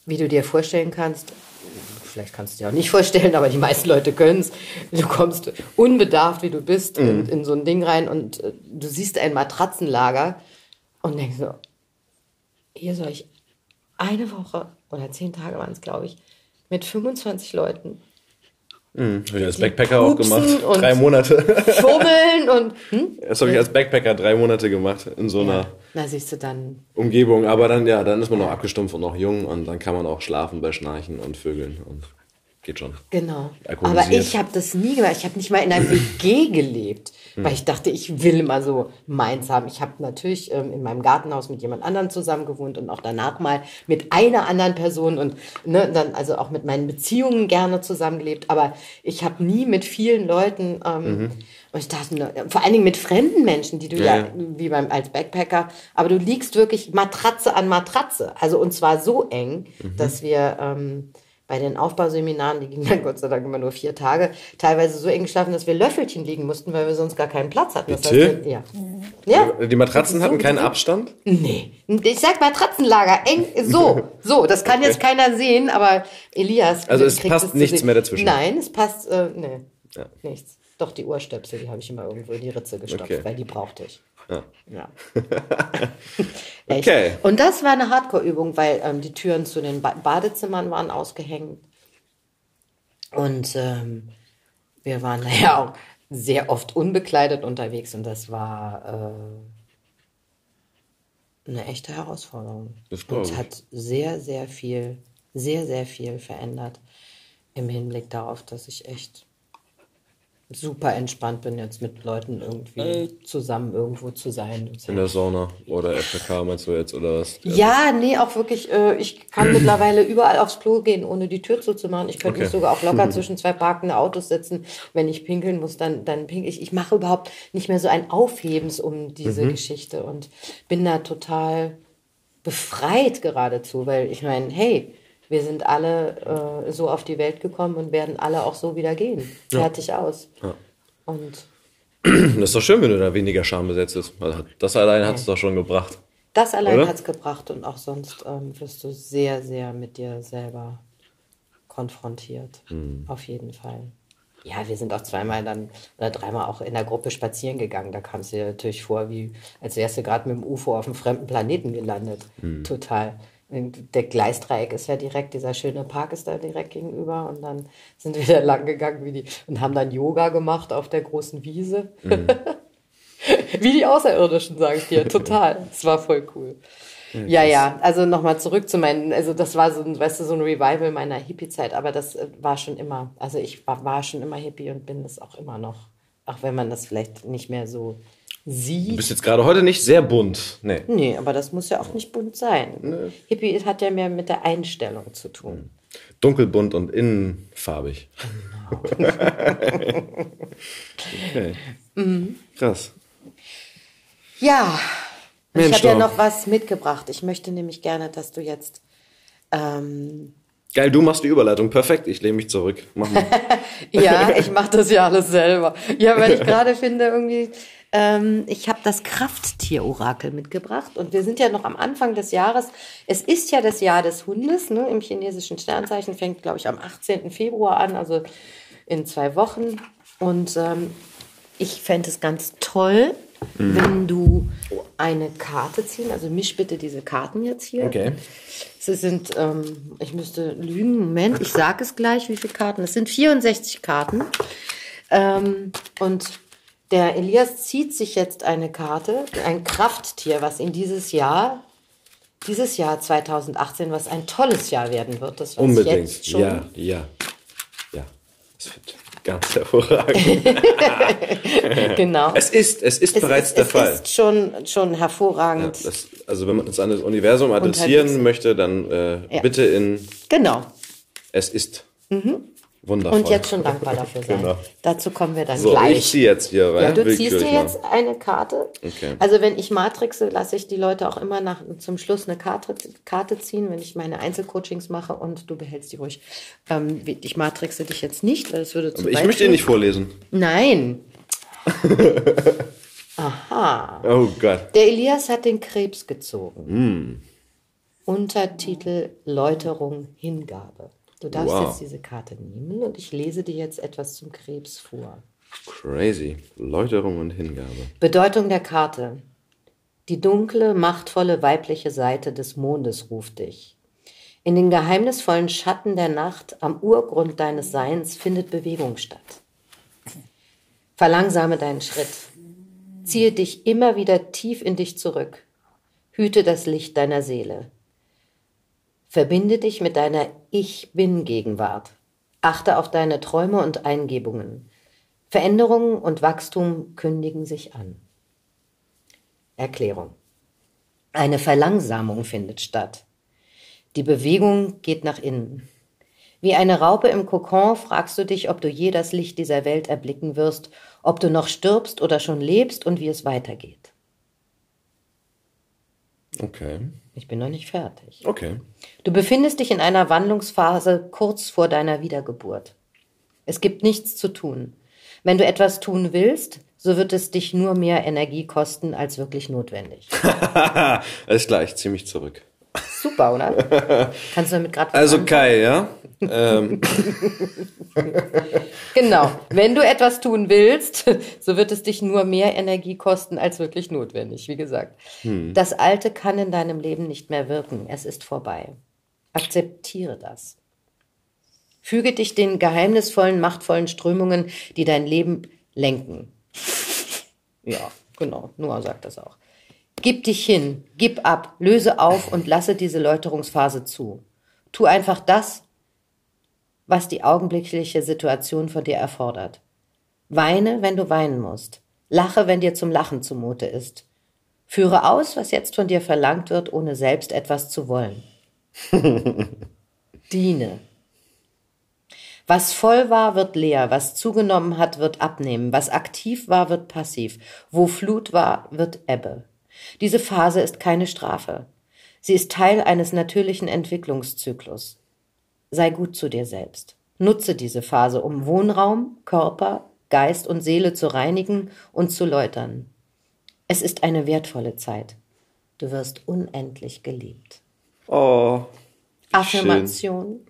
Speaker 2: wie du dir vorstellen kannst, vielleicht kannst du dir auch nicht vorstellen, aber die meisten Leute können es. Du kommst unbedarft, wie du bist, in, in so ein Ding rein und äh, du siehst ein Matratzenlager und denkst so, hier soll ich eine Woche oder zehn Tage waren es, glaube ich, mit 25 Leuten
Speaker 3: Habe ich als Backpacker auch gemacht. Drei Monate.
Speaker 2: fummeln und hm?
Speaker 3: Das habe ich als Backpacker drei Monate gemacht in so einer
Speaker 2: na siehst du dann
Speaker 3: Umgebung. Aber dann, ja, dann ist man noch abgestumpft und noch jung und dann kann man auch schlafen bei Schnarchen und Vögeln und geht schon.
Speaker 2: Genau. Aber ich habe das nie gemacht. Ich habe nicht mal in einer WG gelebt, weil ich dachte, ich will mal so meins haben. Ich habe natürlich ähm, in meinem Gartenhaus mit jemand anderem zusammen gewohnt und auch danach mal mit einer anderen Person und ne, dann also auch mit meinen Beziehungen gerne zusammengelebt. Aber ich habe nie mit vielen Leuten ähm, und ich dachte, ne, vor allen Dingen mit fremden Menschen, die du ja,
Speaker 3: Ja,
Speaker 2: wie beim als Backpacker, aber du liegst wirklich Matratze an Matratze. Also und zwar so eng, dass wir ähm, bei den Aufbauseminaren, die gingen dann Gott sei Dank immer nur vier Tage, teilweise so eng geschlafen, dass wir Löffelchen liegen mussten, weil wir sonst gar keinen Platz hatten. Das heißt, ja. ja.
Speaker 3: Die Matratzen hatten keinen Abstand?
Speaker 2: Nee. Ich sag Matratzenlager, eng, so, so. Das kann jetzt keiner sehen, aber Elias.
Speaker 3: Also es passt nichts mehr dazwischen.
Speaker 2: Nein, es passt, äh, nee.
Speaker 3: Ja.
Speaker 2: Nichts. Doch, die Ohrstöpsel, die habe ich immer irgendwo in die Ritze gestopft,
Speaker 3: Okay.
Speaker 2: weil die brauchte ich.
Speaker 3: Ja.
Speaker 2: Ja.
Speaker 3: Okay.
Speaker 2: Und das war eine Hardcore-Übung, weil ähm, die Türen zu den ba Badezimmern waren ausgehängt. Und ähm, wir waren ja auch sehr oft unbekleidet unterwegs und das war äh, eine echte Herausforderung.
Speaker 3: Das
Speaker 2: und hat sehr, sehr viel, sehr, sehr viel verändert im Hinblick darauf, dass ich echt super entspannt bin, jetzt mit Leuten irgendwie zusammen irgendwo zu sein.
Speaker 3: In der Sauna oder FKK meinst du jetzt oder was?
Speaker 2: Ja, nee, auch wirklich, äh, ich kann mittlerweile überall aufs Klo gehen, ohne die Tür zuzumachen. Ich könnte mich
Speaker 3: Okay.
Speaker 2: sogar auch locker zwischen zwei parkende Autos setzen. Wenn ich pinkeln muss, dann, dann pinkel ich. Ich mache überhaupt nicht mehr so ein Aufhebens um diese Geschichte und bin da total befreit geradezu, weil ich meine, hey, wir sind alle äh, so auf die Welt gekommen und werden alle auch so wieder gehen. Fertig aus. Und
Speaker 3: Das ist doch schön, wenn du da weniger Scham besetzt bist. Also Das allein hat es doch schon gebracht.
Speaker 2: Das allein
Speaker 3: Oder?
Speaker 2: hat's gebracht und auch sonst ähm, wirst du sehr, sehr mit dir selber konfrontiert.
Speaker 3: Mhm.
Speaker 2: Auf jeden Fall. Ja, wir sind auch zweimal dann oder dreimal auch in der Gruppe spazieren gegangen. Da kam es dir natürlich vor, wie als wärst du gerade mit dem UFO auf einem fremden Planeten gelandet.
Speaker 3: Mhm.
Speaker 2: Total. Der Gleisdreieck ist ja direkt, dieser schöne Park ist da direkt gegenüber und dann sind wir da lang gegangen wie die, und haben dann Yoga gemacht auf der großen Wiese.
Speaker 3: Mhm.
Speaker 2: Wie die Außerirdischen, sage ich dir. Total. Es war voll cool. Ja, ja, also nochmal zurück zu meinen, also das war so ein, weißt du, so ein Revival meiner Hippie-Zeit, aber das äh, war schon immer, also ich war, war schon immer Hippie und bin es auch immer noch. Auch wenn man das vielleicht nicht mehr so
Speaker 3: Du
Speaker 2: sieht.
Speaker 3: bist jetzt gerade heute nicht sehr bunt. Nee.
Speaker 2: Nee, aber das muss ja auch nicht bunt sein. Hippie hat ja mehr mit der Einstellung zu tun.
Speaker 3: Dunkelbunt und innenfarbig. okay. Krass.
Speaker 2: Ja,
Speaker 3: Mensch,
Speaker 2: ich habe ja noch was mitgebracht. Ich möchte nämlich gerne, dass du jetzt ähm,
Speaker 3: Geil, du machst die Überleitung. Perfekt, ich lehne mich zurück. Mach mal.
Speaker 2: Ja, ich mache das ja alles selber. Ja, weil ich gerade finde, irgendwie, ähm, ich habe das Krafttier-Orakel mitgebracht und wir sind ja noch am Anfang des Jahres. Es ist ja das Jahr des Hundes, ne? im chinesischen Sternzeichen, fängt, glaube ich, am 18. Februar an, also in zwei Wochen. Und ähm, ich fände es ganz toll, wenn du eine Karte ziehen, also misch bitte diese Karten jetzt hier.
Speaker 3: Okay.
Speaker 2: Es sind, ähm, ich müsste lügen, Moment, ich sage es gleich, wie viele Karten. Es sind 64 Karten. Ähm, und der Elias zieht sich jetzt eine Karte, ein Krafttier, was in dieses Jahr, dieses Jahr 2018, was ein tolles Jahr werden wird. Das weiß ich
Speaker 3: Unbedingt.
Speaker 2: jetzt schon.
Speaker 3: Ja, ja. Ja. Es wird ganz hervorragend.
Speaker 2: Genau.
Speaker 3: es ist, es ist bereits
Speaker 2: ist,
Speaker 3: der
Speaker 2: es
Speaker 3: Fall.
Speaker 2: ist schon, schon
Speaker 3: Ja,
Speaker 2: hervorragend.
Speaker 3: das, also wenn man uns an das Universum adressieren
Speaker 2: Unterwegs.
Speaker 3: möchte, dann äh,
Speaker 2: Ja.
Speaker 3: bitte in
Speaker 2: genau.
Speaker 3: es ist. Wundervoll.
Speaker 2: Und jetzt schon dankbar dafür sein.
Speaker 3: Genau.
Speaker 2: Dazu kommen wir dann
Speaker 3: so,
Speaker 2: gleich.
Speaker 3: ich ziehe jetzt hier rein.
Speaker 2: Ja, du ziehst dir
Speaker 3: mal.
Speaker 2: jetzt eine Karte.
Speaker 3: Okay.
Speaker 2: Also wenn ich matrixe, lasse ich die Leute auch immer nach, zum Schluss eine Karte, Karte ziehen, wenn ich meine Einzelcoachings mache und du behältst die ruhig. Ähm, ich matrixe dich jetzt nicht, weil es würde zu
Speaker 3: Aber ich möchte ihn nicht vorlesen.
Speaker 2: Nein. Aha.
Speaker 3: Oh Gott.
Speaker 2: Der Elias hat den Krebs gezogen.
Speaker 3: Hm.
Speaker 2: Untertitel Läuterung Hingabe. Du darfst
Speaker 3: Wow.
Speaker 2: jetzt diese Karte nehmen und ich lese dir jetzt etwas zum Krebs vor.
Speaker 3: Crazy. Läuterung und Hingabe.
Speaker 2: Bedeutung der Karte. Die dunkle, machtvolle weibliche Seite des Mondes ruft dich. In den geheimnisvollen Schatten der Nacht am Urgrund deines Seins findet Bewegung statt. Verlangsame deinen Schritt. Ziehe dich immer wieder tief in dich zurück. Hüte das Licht deiner Seele. Verbinde dich mit deiner Ich bin Gegenwart. Achte auf deine Träume und Eingebungen. Veränderungen und Wachstum kündigen sich an. Erklärung. Eine Verlangsamung findet statt. Die Bewegung geht nach innen. Wie eine Raupe im Kokon fragst du dich, ob du je das Licht dieser Welt erblicken wirst, ob du noch stirbst oder schon lebst und wie es weitergeht.
Speaker 3: Okay.
Speaker 2: Ich bin noch nicht fertig.
Speaker 3: Okay.
Speaker 2: Du befindest dich in einer Wandlungsphase kurz vor deiner Wiedergeburt. Es gibt nichts zu tun. Wenn du etwas tun willst, so wird es dich nur mehr Energie kosten als wirklich notwendig.
Speaker 3: Alles klar, ich zieh mich zurück.
Speaker 2: Super, oder? Kannst du damit gerade
Speaker 3: Also? Kai, ja? Ähm,
Speaker 2: Genau. Wenn du etwas tun willst, so wird es dich nur mehr Energie kosten als wirklich notwendig, wie gesagt. Das Alte kann in deinem Leben nicht mehr wirken. Es ist vorbei. Akzeptiere das. Füge dich den geheimnisvollen, machtvollen Strömungen, die dein Leben lenken. Ja, genau. Noah sagt das auch. Gib dich hin, gib ab, löse auf und lasse diese Läuterungsphase zu. Tu einfach das, was die augenblickliche Situation von dir erfordert. Weine, wenn du weinen musst. Lache, wenn dir zum Lachen zumute ist. Führe aus, was jetzt von dir verlangt wird, ohne selbst etwas zu wollen. Diene. Was voll war, wird leer, was zugenommen hat, wird abnehmen, was aktiv war, wird passiv, wo Flut war, wird Ebbe. Diese Phase ist keine Strafe. Sie ist Teil eines natürlichen Entwicklungszyklus. Sei gut zu dir selbst. Nutze diese Phase, um Wohnraum, Körper, Geist und Seele zu reinigen und zu läutern. Es ist eine wertvolle Zeit. Du wirst unendlich geliebt.
Speaker 3: oh.
Speaker 2: Affirmation.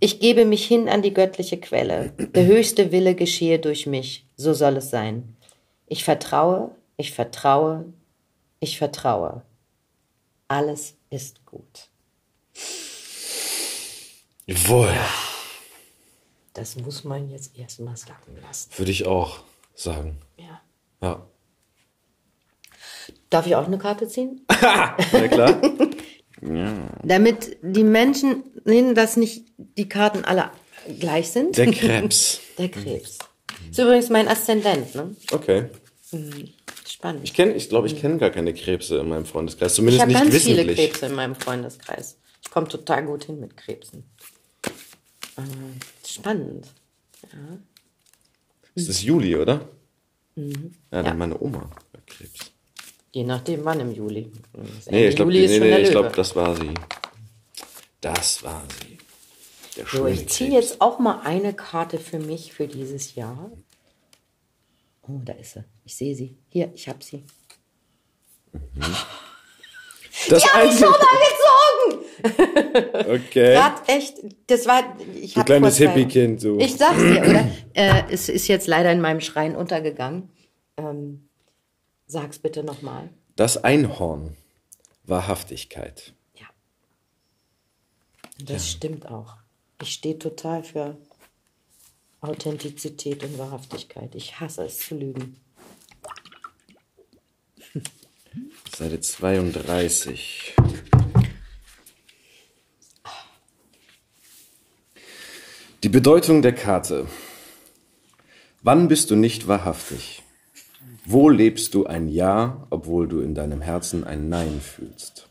Speaker 2: Ich gebe mich hin an die göttliche Quelle. Der höchste Wille geschehe durch mich. So soll es sein. Ich vertraue, ich vertraue, ich vertraue. Alles ist gut.
Speaker 3: Jawohl.
Speaker 2: Das muss man jetzt erstmal sacken lassen.
Speaker 3: Würde ich auch sagen.
Speaker 2: Ja.
Speaker 3: Ja.
Speaker 2: Darf ich auch eine Karte ziehen?
Speaker 3: Na klar.
Speaker 2: Damit die Menschen sehen, dass nicht die Karten alle gleich sind.
Speaker 3: Der Krebs.
Speaker 2: Der Krebs. Ist übrigens mein Aszendent, ne?
Speaker 3: Okay.
Speaker 2: Spannend.
Speaker 3: Ich kenne, ich glaube, ich kenne gar keine Krebse in meinem Freundeskreis.
Speaker 2: Ich
Speaker 3: Zumindest
Speaker 2: habe
Speaker 3: nicht
Speaker 2: ganz viele. Krebse in meinem Freundeskreis. Ich komme total gut hin mit Krebsen. Äh, spannend.
Speaker 3: Das ist Juli, oder? Ja, dann
Speaker 2: Mhm. Ja.
Speaker 3: meine Oma hat Krebs.
Speaker 2: Je nachdem, wann im Juli. Das
Speaker 3: Nee,
Speaker 2: Ende
Speaker 3: ich glaube, nee, nee, ich glaube, das war sie. Das war sie.
Speaker 2: So, ich ziehe jetzt auch mal eine Karte für mich für dieses Jahr. Oh, da ist sie. Ich sehe sie. Hier, ich habe sie.
Speaker 3: Das
Speaker 2: Die habe ich schon mal gezogen!
Speaker 3: Okay.
Speaker 2: Grad echt, das war, ich
Speaker 3: Du kleines Hippie-Kind, so.
Speaker 2: Ich sag's dir, oder? äh, es ist jetzt leider in meinem Schrein untergegangen. Ähm, sag's bitte nochmal.
Speaker 3: Das Einhorn. Wahrhaftigkeit.
Speaker 2: Ja. Das stimmt auch. Ich stehe total für Authentizität und Wahrhaftigkeit. Ich hasse es zu lügen.
Speaker 3: Seite 32. Die Bedeutung der Karte. Wann bist du nicht wahrhaftig? Wo lebst du ein Ja, obwohl du in deinem Herzen ein Nein fühlst?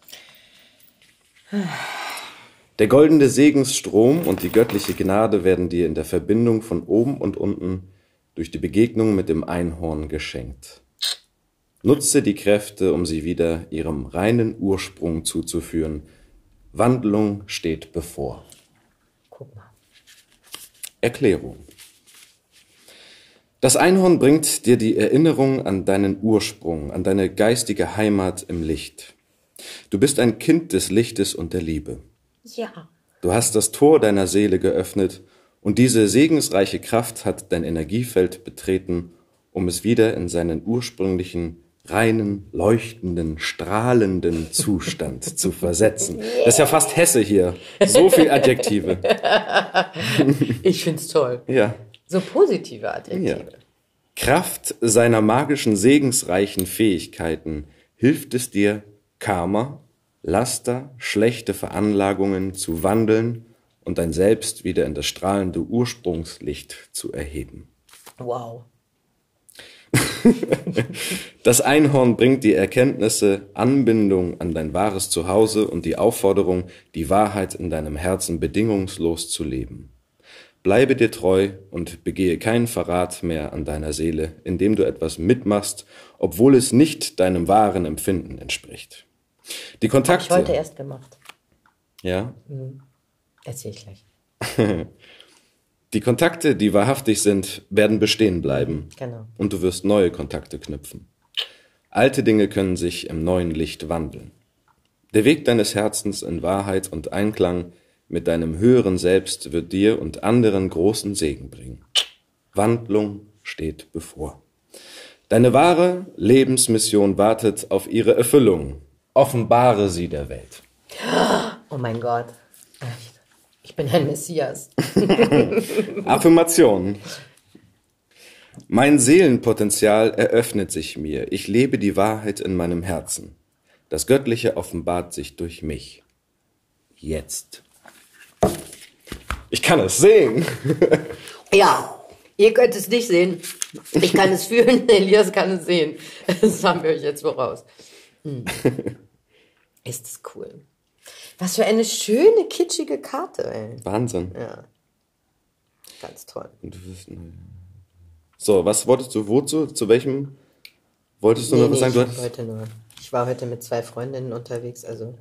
Speaker 3: Der goldene Segensstrom und die göttliche Gnade werden dir in der Verbindung von oben und unten durch die Begegnung mit dem Einhorn geschenkt. Nutze die Kräfte, um sie wieder ihrem reinen Ursprung zuzuführen. Wandlung steht bevor.
Speaker 2: Guck mal.
Speaker 3: Erklärung. Das Einhorn bringt dir die Erinnerung an deinen Ursprung, an deine geistige Heimat im Licht. Du bist ein Kind des Lichtes und der Liebe.
Speaker 2: Ja.
Speaker 3: Du hast das Tor deiner Seele geöffnet und diese segensreiche Kraft hat dein Energiefeld betreten, um es wieder in seinen ursprünglichen, reinen, leuchtenden, strahlenden Zustand zu versetzen. Das ist ja fast Hesse hier. So viel Adjektive.
Speaker 2: Ich find's toll.
Speaker 3: Ja.
Speaker 2: So positive Adjektive.
Speaker 3: Ja. Kraft seiner magischen, segensreichen Fähigkeiten hilft es dir, Karma, Laster, schlechte Veranlagungen zu wandeln und dein Selbst wieder in das strahlende Ursprungslicht zu erheben.
Speaker 2: Wow.
Speaker 3: Das Einhorn bringt die Erkenntnisse, Anbindung an dein wahres Zuhause und die Aufforderung, die Wahrheit in deinem Herzen bedingungslos zu leben. Bleibe dir treu und begehe keinen Verrat mehr an deiner Seele, indem du etwas mitmachst, obwohl es nicht deinem wahren Empfinden entspricht. Die Kontakte.
Speaker 2: ich heute erst gemacht.
Speaker 3: ja.
Speaker 2: Erzähl ich gleich.
Speaker 3: Die Kontakte, die wahrhaftig sind, werden bestehen bleiben.
Speaker 2: Genau.
Speaker 3: Und du wirst neue Kontakte knüpfen. Alte Dinge können sich im neuen Licht wandeln. Der Weg deines Herzens in Wahrheit und Einklang mit deinem höheren Selbst wird dir und anderen großen Segen bringen. Wandlung steht bevor. Deine wahre Lebensmission wartet auf ihre Erfüllung. Offenbare sie der Welt.
Speaker 2: Oh mein Gott. Ich bin ein Messias.
Speaker 3: Affirmation. Mein Seelenpotenzial eröffnet sich mir. Ich lebe die Wahrheit in meinem Herzen. Das Göttliche offenbart sich durch mich. Jetzt. Ich kann es sehen.
Speaker 2: Ja, ihr könnt es nicht sehen. Ich kann es fühlen, Elias kann es sehen. Das haben wir euch jetzt voraus. Hm. Ist das cool. Was für eine schöne, kitschige Karte, ey.
Speaker 3: Wahnsinn.
Speaker 2: Ja. Ganz toll.
Speaker 3: So, was wolltest du, wozu, zu welchem, wolltest du noch was sagen?
Speaker 2: ich,
Speaker 3: Du
Speaker 2: heute nur, ich war heute mit zwei Freundinnen unterwegs, also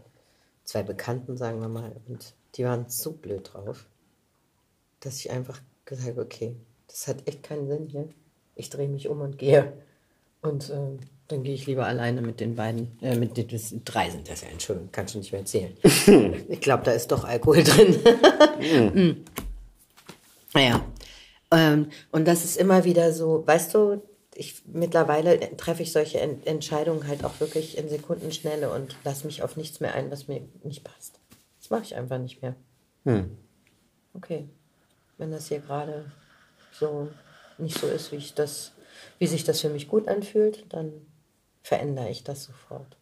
Speaker 2: zwei Bekannten, sagen wir mal, und die waren so blöd drauf, dass ich einfach gesagt habe, okay, das hat echt keinen Sinn hier. Ich drehe mich um und gehe. Und ähm, dann gehe ich lieber alleine mit den beiden, äh, mit den das drei sind das ja, Entschuldigung, kannst du nicht mehr erzählen. ich glaube, da ist doch Alkohol drin. Mm. Naja. Ähm, und das ist immer wieder so, weißt du, ich mittlerweile treffe ich solche Ent Entscheidungen halt auch wirklich in Sekundenschnelle und lasse mich auf nichts mehr ein, was mir nicht passt. Das mache ich einfach nicht mehr. Okay. Wenn das hier gerade so nicht so ist, wie ich das, wie sich das für mich gut anfühlt, dann verändere ich das sofort.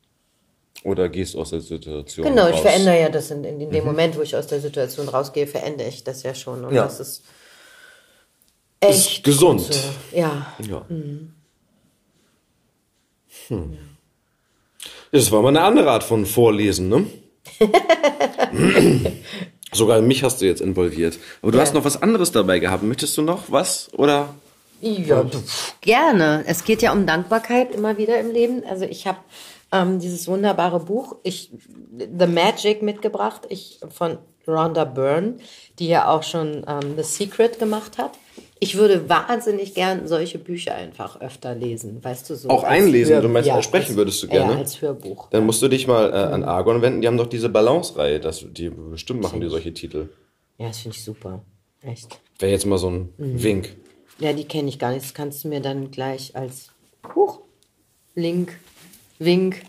Speaker 3: oder gehst aus der Situation
Speaker 2: Genau, ich
Speaker 3: raus?
Speaker 2: verändere ja das in, in, in dem Moment, wo ich aus der Situation rausgehe, verändere ich das ja schon. Und
Speaker 3: Ja.
Speaker 2: das ist echt
Speaker 3: Ist gesund.
Speaker 2: So. Ja.
Speaker 3: Ja. Hm. Das war mal eine andere Art von Vorlesen, ne? Sogar mich hast du jetzt involviert. Aber du
Speaker 2: Ja.
Speaker 3: hast noch was anderes dabei gehabt. Möchtest du noch was? Oder?
Speaker 2: Ja, du, gerne. Es geht ja um Dankbarkeit immer wieder im Leben. Also ich habe ähm, dieses wunderbare Buch, ich The Magic mitgebracht, ich von Rhonda Byrne, die ja auch schon ähm, The Secret gemacht hat. Ich würde wahnsinnig gern solche Bücher einfach öfter lesen, weißt du so.
Speaker 3: Auch einlesen, du meinst, auch sprechen
Speaker 2: als-
Speaker 3: würdest du gerne?
Speaker 2: Ja, als Hörbuch.
Speaker 3: Dann musst du dich mal äh, an Argon wenden. Die haben doch diese Balance-Reihe. Das, die bestimmt machen die solche Titel.
Speaker 2: Ja, das finde ich super. Echt.
Speaker 3: Wäre jetzt mal so ein
Speaker 2: Mhm.
Speaker 3: Wink.
Speaker 2: Ja, die kenne ich gar nicht. Das kannst du mir dann gleich als Huch, Link, Wink,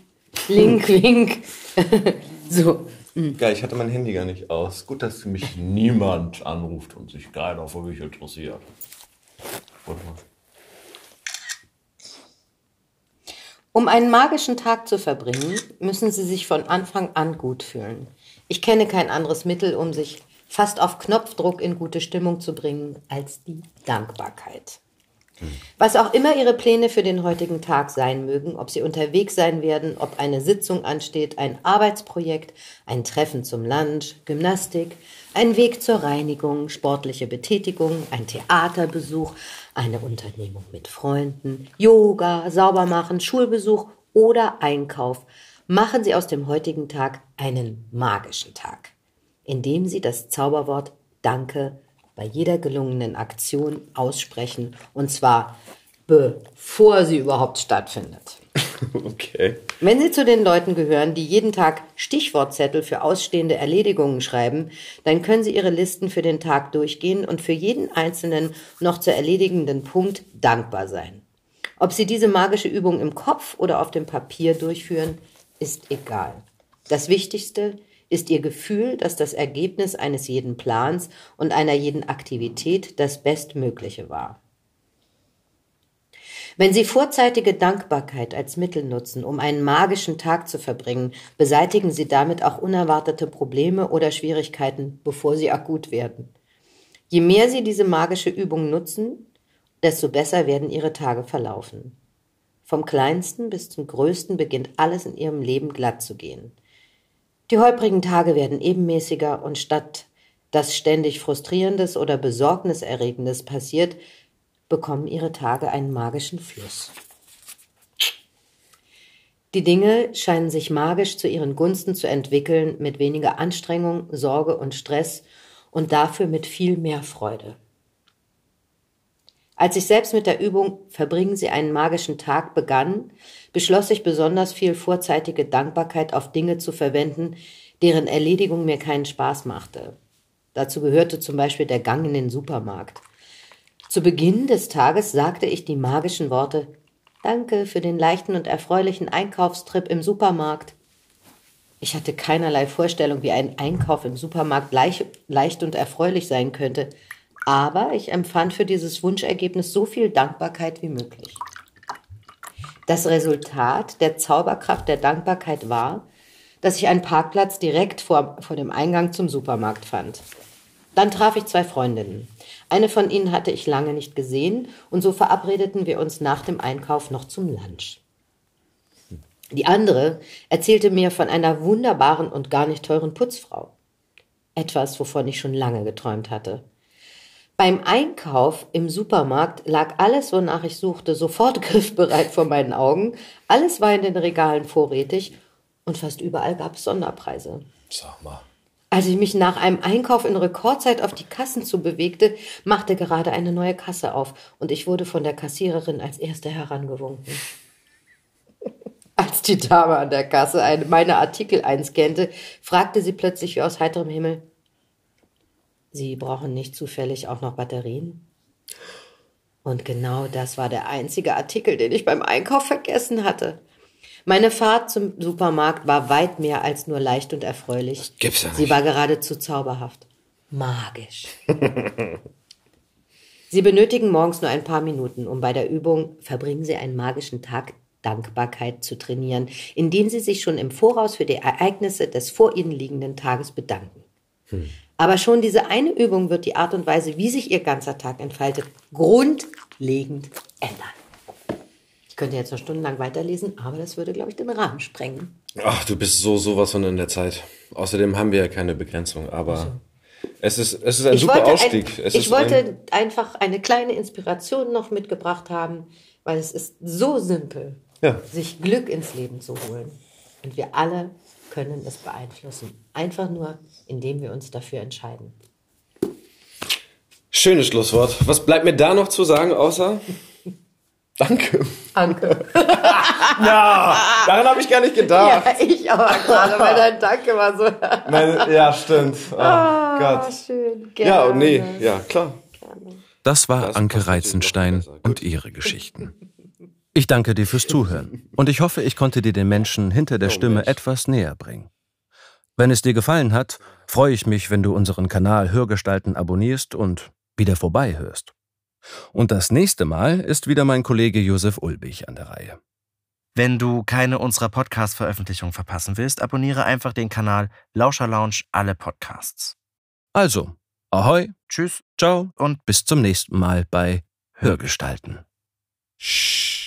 Speaker 2: Link, Wink. so.
Speaker 3: Ja, ich hatte mein Handy gar nicht aus. Gut, dass mich
Speaker 4: Niemand anruft und sich keiner für mich interessiert. Warte mal.
Speaker 2: Um einen magischen Tag zu verbringen, müssen Sie sich von Anfang an gut fühlen. Ich kenne kein anderes Mittel, um sich fast auf Knopfdruck in gute Stimmung zu bringen, als die Dankbarkeit. Was auch immer Ihre Pläne für den heutigen Tag sein mögen, ob Sie unterwegs sein werden, ob eine Sitzung ansteht, ein Arbeitsprojekt, ein Treffen zum Lunch, Gymnastik, ein Weg zur Reinigung, sportliche Betätigung, ein Theaterbesuch, eine Unternehmung mit Freunden, Yoga, Saubermachen, Schulbesuch oder Einkauf, machen Sie aus dem heutigen Tag einen magischen Tag, indem Sie das Zauberwort Danke bei jeder gelungenen Aktion aussprechen, und zwar bevor sie überhaupt stattfindet.
Speaker 3: Okay.
Speaker 2: Wenn Sie zu den Leuten gehören, die jeden Tag Stichwortzettel für ausstehende Erledigungen schreiben, dann können Sie Ihre Listen für den Tag durchgehen und für jeden einzelnen noch zu erledigenden Punkt dankbar sein. Ob Sie diese magische Übung im Kopf oder auf dem Papier durchführen, ist egal. Das Wichtigste ist Ihr Gefühl, dass das Ergebnis eines jeden Plans und einer jeden Aktivität das Bestmögliche war. Wenn Sie vorzeitige Dankbarkeit als Mittel nutzen, um einen magischen Tag zu verbringen, beseitigen Sie damit auch unerwartete Probleme oder Schwierigkeiten, bevor sie akut werden. Je mehr Sie diese magische Übung nutzen, desto besser werden Ihre Tage verlaufen. Vom kleinsten bis zum größten beginnt alles in Ihrem Leben glatt zu gehen. Die holprigen Tage werden ebenmäßiger und statt dass ständig Frustrierendes oder Besorgniserregendes passiert, bekommen ihre Tage einen magischen Fluss. Die Dinge scheinen sich magisch zu ihren Gunsten zu entwickeln, mit weniger Anstrengung, Sorge und Stress und dafür mit viel mehr Freude. Als ich selbst mit der Übung Verbringen Sie einen magischen Tag begann, beschloss ich besonders viel vorzeitige Dankbarkeit auf Dinge zu verwenden, deren Erledigung mir keinen Spaß machte. Dazu gehörte zum Beispiel der Gang in den Supermarkt. Zu Beginn des Tages sagte ich die magischen Worte Danke für den leichten und erfreulichen Einkaufstrip im Supermarkt. Ich hatte keinerlei Vorstellung, wie ein Einkauf im Supermarkt leicht, leicht und erfreulich sein könnte, aber ich empfand für dieses Wunschergebnis so viel Dankbarkeit wie möglich. Das Resultat der Zauberkraft der Dankbarkeit war, dass ich einen Parkplatz direkt vor, vor dem Eingang zum Supermarkt fand. Dann traf ich zwei Freundinnen. Eine von ihnen hatte ich lange nicht gesehen und so verabredeten wir uns nach dem Einkauf noch zum Lunch. Die andere erzählte mir von einer wunderbaren und gar nicht teuren Putzfrau. Etwas, wovon ich schon lange geträumt hatte. Beim Einkauf im Supermarkt lag alles, wonach ich suchte, sofort griffbereit vor meinen Augen. Alles war in den Regalen vorrätig und fast überall gab es Sonderpreise.
Speaker 3: Sag mal.
Speaker 2: Als ich mich nach einem Einkauf in Rekordzeit auf die Kassen zu bewegte, machte gerade eine neue Kasse auf und ich wurde von der Kassiererin als erste herangewunken. Als die Dame an der Kasse eine, meine Artikel einscannte, fragte sie plötzlich wie aus heiterem Himmel, Sie brauchen nicht zufällig auch noch Batterien? Und genau das war der einzige Artikel, den ich beim Einkauf vergessen hatte. Meine Fahrt zum Supermarkt war weit mehr als nur leicht und erfreulich. Das
Speaker 3: gibt's ja nicht.
Speaker 2: Sie war geradezu zauberhaft. Magisch. Sie benötigen morgens nur ein paar Minuten, um bei der Übung Verbringen Sie einen magischen Tag Dankbarkeit zu trainieren, indem Sie sich schon im Voraus für die Ereignisse des vor Ihnen liegenden Tages bedanken. Hm. Aber schon diese eine Übung wird die Art und Weise, wie sich Ihr ganzer Tag entfaltet, grundlegend ändern. Ich könnte jetzt noch stundenlang weiterlesen, aber das würde, glaube ich, den Rahmen sprengen.
Speaker 3: Ach, du bist so sowas von in der Zeit. Außerdem haben wir ja keine Begrenzung, aber also. es, ist, es ist ein
Speaker 2: ich
Speaker 3: super Ausstieg.
Speaker 2: Ein, ich wollte ein einfach eine kleine Inspiration noch mitgebracht haben, weil es ist so simpel, ja. sich Glück ins Leben zu holen. Und wir alle können es beeinflussen. Einfach nur, indem wir uns dafür entscheiden.
Speaker 3: Schönes Schlusswort. Was bleibt mir da noch zu sagen, außer Danke.
Speaker 2: Danke.
Speaker 3: ja, daran habe ich gar nicht gedacht.
Speaker 2: Ja, ich aber gerade, weil dein Danke war so.
Speaker 3: Meine, ja, stimmt. Oh, oh Gott.
Speaker 2: Schön.
Speaker 3: Gerne. Ja, nee, ja, klar.
Speaker 1: Das war das Anke Reizenstein und ihre Geschichten. Ich danke dir fürs Zuhören und ich hoffe, ich konnte dir den Menschen hinter der oh, Stimme etwas näher bringen. Wenn es dir gefallen hat, freue ich mich, wenn du unseren Kanal Hörgestalten abonnierst und wieder vorbeihörst. Und das nächste Mal ist wieder mein Kollege Josef Ulbich an der Reihe.
Speaker 5: Wenn du keine unserer Podcast-Veröffentlichungen verpassen willst, abonniere einfach den Kanal Lauscher Lounge alle Podcasts.
Speaker 1: Also, ahoi,
Speaker 5: tschüss,
Speaker 1: ciao und bis zum nächsten Mal bei Hörgestalten. Shh.